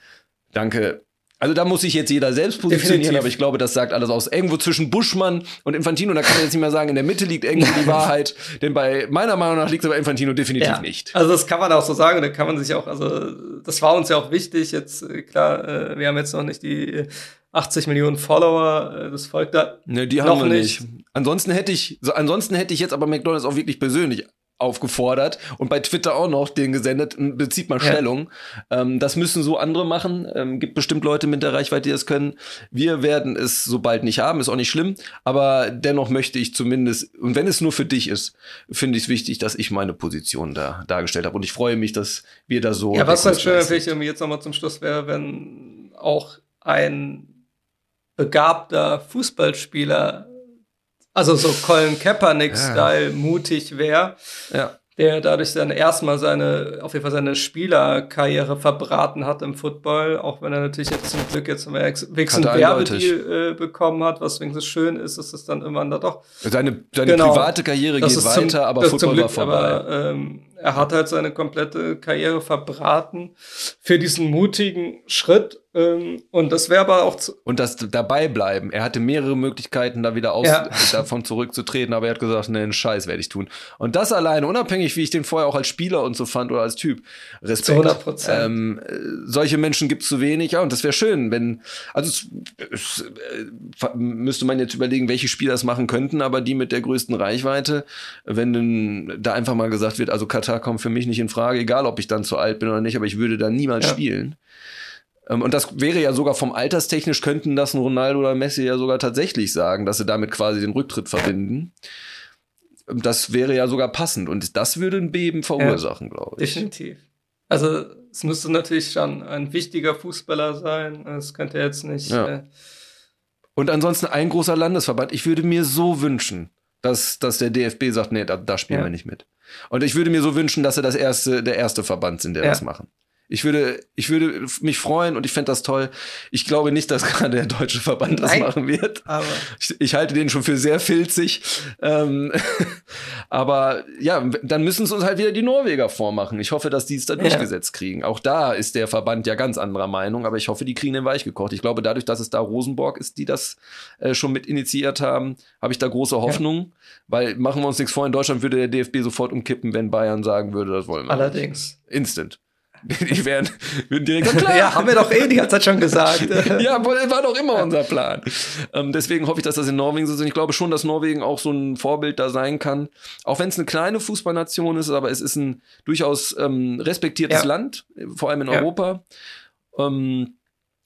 Danke, also da muss sich jetzt jeder selbst positionieren, Definitiv. aber ich glaube, das sagt alles aus. Irgendwo zwischen Buschmann und Infantino, da kann man jetzt nicht mehr sagen, in der Mitte liegt irgendwo die Wahrheit, denn bei meiner Meinung nach liegt es bei Infantino definitiv ja. nicht. Also das kann man auch so sagen, da kann man sich auch, also das war uns ja auch wichtig. Jetzt äh, klar, äh, wir haben jetzt noch nicht die 80 Millionen Follower, äh, das folgt da. Ne, die haben wir nicht. nicht. Ansonsten hätte ich, so, ansonsten hätte ich jetzt aber McDonalds auch wirklich persönlich aufgefordert und bei Twitter auch noch den gesendet, bezieht mal Stellung. Ja. Ähm, das müssen so andere machen. Ähm, gibt bestimmt Leute mit der Reichweite, die das können. Wir werden es so bald nicht haben, ist auch nicht schlimm. Aber dennoch möchte ich zumindest, und wenn es nur für dich ist, finde ich es wichtig, dass ich meine Position da dargestellt habe. Und ich freue mich, dass wir da so. Ja, was halt schön natürlich jetzt nochmal zum Schluss wäre, wenn auch ein begabter Fußballspieler also so Colin Kaepernick-Style ja. mutig wäre. Ja. Der dadurch dann erstmal seine, auf jeden Fall seine Spielerkarriere verbraten hat im Football, auch wenn er natürlich jetzt zum Glück jetzt wenigstens einen Werbedeal äh, bekommen hat, was wenigstens schön ist, dass es dann immer da doch. Seine, seine genau, private Karriere geht weiter, zum, aber Football Glück, war vorbei. Aber, ähm, er hat halt seine komplette Karriere verbraten für diesen mutigen Schritt. Ähm, und das wäre aber auch zu Und das dabei bleiben. Er hatte mehrere Möglichkeiten, da wieder aus ja. davon zurückzutreten, aber er hat gesagt, ne, einen Scheiß werde ich tun. Und das alleine, unabhängig, wie ich den vorher auch als Spieler und so fand oder als Typ. Respekt. Zu 100 Prozent. Ähm, solche Menschen gibt es zu wenig. Ja, und das wäre schön, wenn, also es, es, äh, müsste man jetzt überlegen, welche Spieler es machen könnten, aber die mit der größten Reichweite, wenn denn da einfach mal gesagt wird, also Katar Katar kommt für mich nicht in Frage, egal ob ich dann zu alt bin oder nicht, aber ich würde da niemals ja. spielen. Ähm, und das wäre ja sogar vom Alterstechnisch könnten das ein Ronaldo oder Messi ja sogar tatsächlich sagen, dass sie damit quasi den Rücktritt verbinden. das wäre ja sogar passend und das würde ein Beben verursachen, ja, glaube ich. Definitiv. Also es müsste natürlich schon ein wichtiger Fußballer sein. Es könnte jetzt nicht. Ja. Äh und ansonsten ein großer Landesverband. Ich würde mir so wünschen, dass, dass der DFB sagt, nee, da, da spielen ja. wir nicht mit. Und ich würde mir so wünschen, dass sie das erste, der erste Verband sind, der ja. das machen. Ich würde, ich würde mich freuen und ich fände das toll. Ich glaube nicht, dass gerade der deutsche Verband das Nein, machen wird. Aber ich, ich, halte den schon für sehr filzig. Ähm, aber ja, dann müssen es uns halt wieder die Norweger vormachen. Ich hoffe, dass die es da durchgesetzt ja. kriegen. Auch da ist der Verband ja ganz anderer Meinung, aber ich hoffe, die kriegen den weich gekocht. Ich glaube, dadurch, dass es da Rosenborg ist, die das äh, schon mit initiiert haben, habe ich da große Hoffnung. Ja. Weil machen wir uns nichts vor, in Deutschland würde der DFB sofort umkippen, wenn Bayern sagen würde, das wollen wir. Allerdings. Instant. Die wären, würden direkt sagen, klar. ja, haben wir doch eh die ganze Zeit schon gesagt. ja, war doch immer unser Plan. Ähm, deswegen hoffe ich, dass das in Norwegen so ist. Ich glaube schon, dass Norwegen auch so ein Vorbild da sein kann. Auch wenn es eine kleine Fußballnation ist, aber es ist ein durchaus ähm, respektiertes ja. Land, vor allem in ja. Europa. Ähm,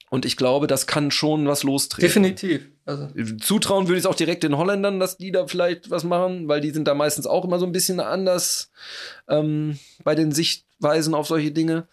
und ich glaube, das kann schon was lostreten. Definitiv. Also. Zutrauen würde ich es auch direkt den Holländern, dass die da vielleicht was machen, weil die sind da meistens auch immer so ein bisschen anders ähm, bei den Sichtweisen auf solche Dinge.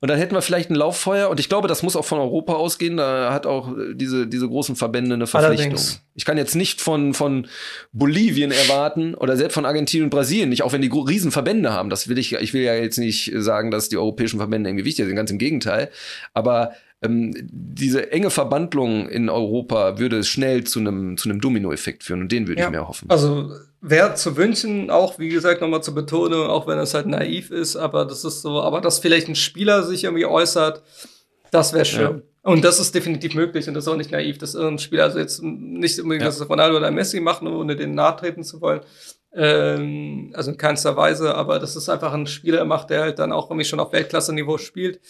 Und dann hätten wir vielleicht ein Lauffeuer. Und ich glaube, das muss auch von Europa ausgehen. Da hat auch diese, diese großen Verbände eine Verpflichtung. Allerdings. Ich kann jetzt nicht von, von Bolivien erwarten oder selbst von Argentinien und Brasilien nicht, auch wenn die riesen Verbände haben. Das will ich, ich will ja jetzt nicht sagen, dass die europäischen Verbände irgendwie wichtig sind. Ganz im Gegenteil. Aber ähm, diese enge Verbandlung in Europa würde schnell zu einem zu einem Dominoeffekt führen und den würde ja. ich mir hoffen. Also wäre zu wünschen, auch wie gesagt nochmal zu betonen, auch wenn es halt naiv ist, aber das ist so, aber dass vielleicht ein Spieler sich irgendwie äußert, das wäre schön. Ja. Und das ist definitiv möglich und das ist auch nicht naiv, dass irgendein Spieler, also jetzt nicht unbedingt, ja. dass Ronaldo oder Messi machen, ohne denen nahtreten zu wollen, ähm, also in keinster Weise, aber das ist einfach ein Spieler macht, der halt dann auch irgendwie schon auf Weltklasse-Niveau spielt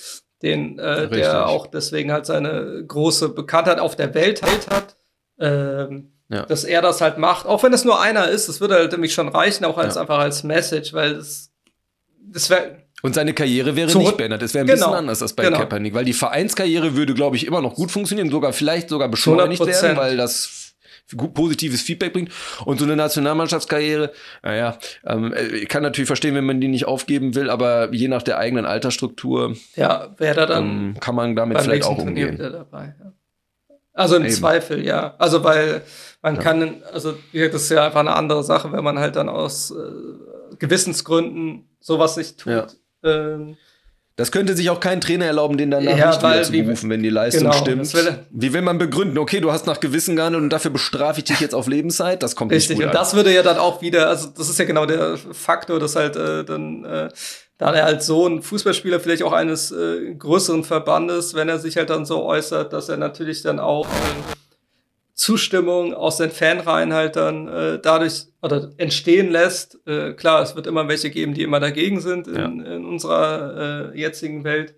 den äh, der auch deswegen halt seine große Bekanntheit auf der Welt halt hat. Ähm, ja. Dass er das halt macht, auch wenn es nur einer ist, das würde halt nämlich schon reichen, auch als ja. einfach als Message, weil das, das wäre und seine Karriere wäre nicht beendet. Es wäre ein genau. bisschen anders als bei genau. Kaepernick, weil die Vereinskarriere würde, glaube ich, immer noch gut funktionieren, sogar vielleicht sogar beschleunigt 100%. werden, weil das positives Feedback bringt. Und so eine Nationalmannschaftskarriere, naja, ähm, ich kann natürlich verstehen, wenn man die nicht aufgeben will, aber je nach der eigenen Altersstruktur ja, wäre dann ähm, kann man damit vielleicht auch umgehen. Dabei, ja. Also im Eben. Zweifel, ja. Also weil man ja. kann, also das ist ja einfach eine andere Sache, wenn man halt dann aus äh, Gewissensgründen sowas nicht tut. Ja. Ähm, das könnte sich auch kein Trainer erlauben, den danach ja, nicht wieder zu berufen, wenn die Leistung genau, stimmt. Will wie will man begründen? Okay, du hast nach Gewissen gehandelt und dafür bestrafe ich dich jetzt auf Lebenszeit? Das kommt Richtig, nicht gut und das würde ja dann auch wieder, also das ist ja genau der Faktor, dass halt äh, dann, äh, da er halt so ein Fußballspieler vielleicht auch eines äh, größeren Verbandes, wenn er sich halt dann so äußert, dass er natürlich dann auch äh, Zustimmung aus den Fanreihen halt dann äh, dadurch oder entstehen lässt. Äh, klar, es wird immer welche geben, die immer dagegen sind in, ja. in unserer äh, jetzigen Welt,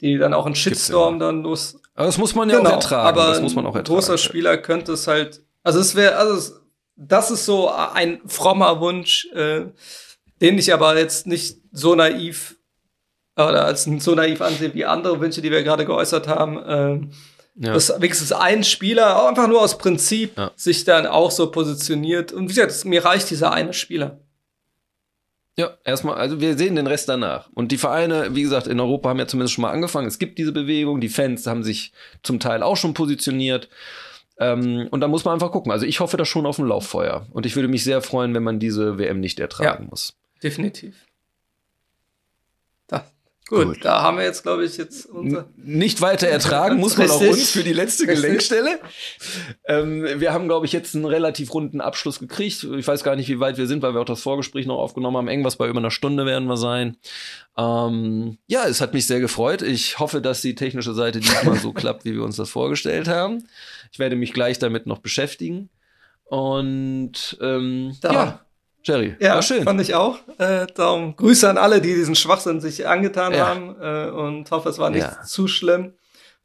die dann auch einen Shitstorm dann los. Aber das muss man ja genau, auch ertragen. Aber das muss man auch ertragen. Ein großer Spieler könnte es halt, also es wäre, also es, das ist so ein frommer Wunsch, äh, den ich aber jetzt nicht so naiv oder als so naiv ansehe wie andere Wünsche, die wir gerade geäußert haben. Äh, ja. Dass wenigstens ein Spieler, auch einfach nur aus Prinzip, ja. sich dann auch so positioniert. Und wie gesagt, mir reicht dieser eine Spieler. Ja, erstmal, also wir sehen den Rest danach. Und die Vereine, wie gesagt, in Europa haben ja zumindest schon mal angefangen. Es gibt diese Bewegung, die Fans haben sich zum Teil auch schon positioniert. Ähm, und da muss man einfach gucken. Also ich hoffe da schon auf ein Lauffeuer. Und ich würde mich sehr freuen, wenn man diese WM nicht ertragen ja, muss. Definitiv. Gut, Gut, da haben wir jetzt, glaube ich, jetzt unser nicht weiter ertragen muss man auch uns für die letzte Gelenkstelle. Ähm, wir haben, glaube ich, jetzt einen relativ runden Abschluss gekriegt. Ich weiß gar nicht, wie weit wir sind, weil wir auch das Vorgespräch noch aufgenommen haben. Irgendwas bei über einer Stunde werden wir sein. Ähm, ja, es hat mich sehr gefreut. Ich hoffe, dass die technische Seite diesmal so klappt, wie wir uns das vorgestellt haben. Ich werde mich gleich damit noch beschäftigen. Und ähm, da. ja Jerry. Ja, war schön. fand ich auch. Äh, darum Grüße an alle, die diesen Schwachsinn sich angetan ja. haben äh, und hoffe, es war nicht ja. zu schlimm.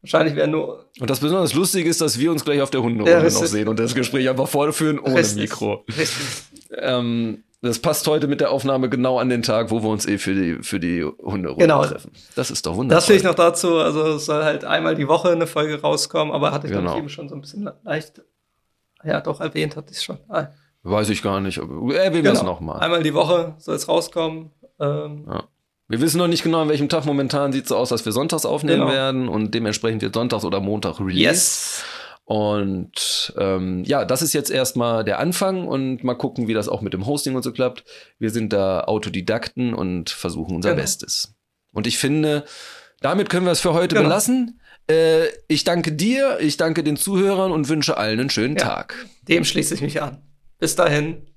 Wahrscheinlich wäre nur. Und das besonders Lustige ist, dass wir uns gleich auf der Hunderunde ja, noch sehen und das Gespräch einfach vorführen ohne richtig, Mikro. Richtig. Ähm, das passt heute mit der Aufnahme genau an den Tag, wo wir uns eh für die, für die Hunderunde genau. treffen. Das ist doch wunderbar. Das will ich noch dazu. Also es soll halt einmal die Woche eine Folge rauskommen, aber hatte ich genau. eben schon so ein bisschen leicht, ja doch erwähnt, hatte ich schon. Ah. Weiß ich gar nicht. Äh, wir genau. wissen noch mal. Einmal die Woche soll es rauskommen. Ähm, ja. Wir wissen noch nicht genau, an welchem Tag. Momentan sieht es so aus, dass wir sonntags aufnehmen genau. werden und dementsprechend wird sonntags oder Montag release. Yes. Und ähm, ja, das ist jetzt erstmal der Anfang und mal gucken, wie das auch mit dem Hosting und so klappt. Wir sind da Autodidakten und versuchen unser genau. Bestes. Und ich finde, damit können wir es für heute genau. belassen. Äh, ich danke dir, ich danke den Zuhörern und wünsche allen einen schönen ja, Tag. Dem schließe ich mich an. Bis dahin.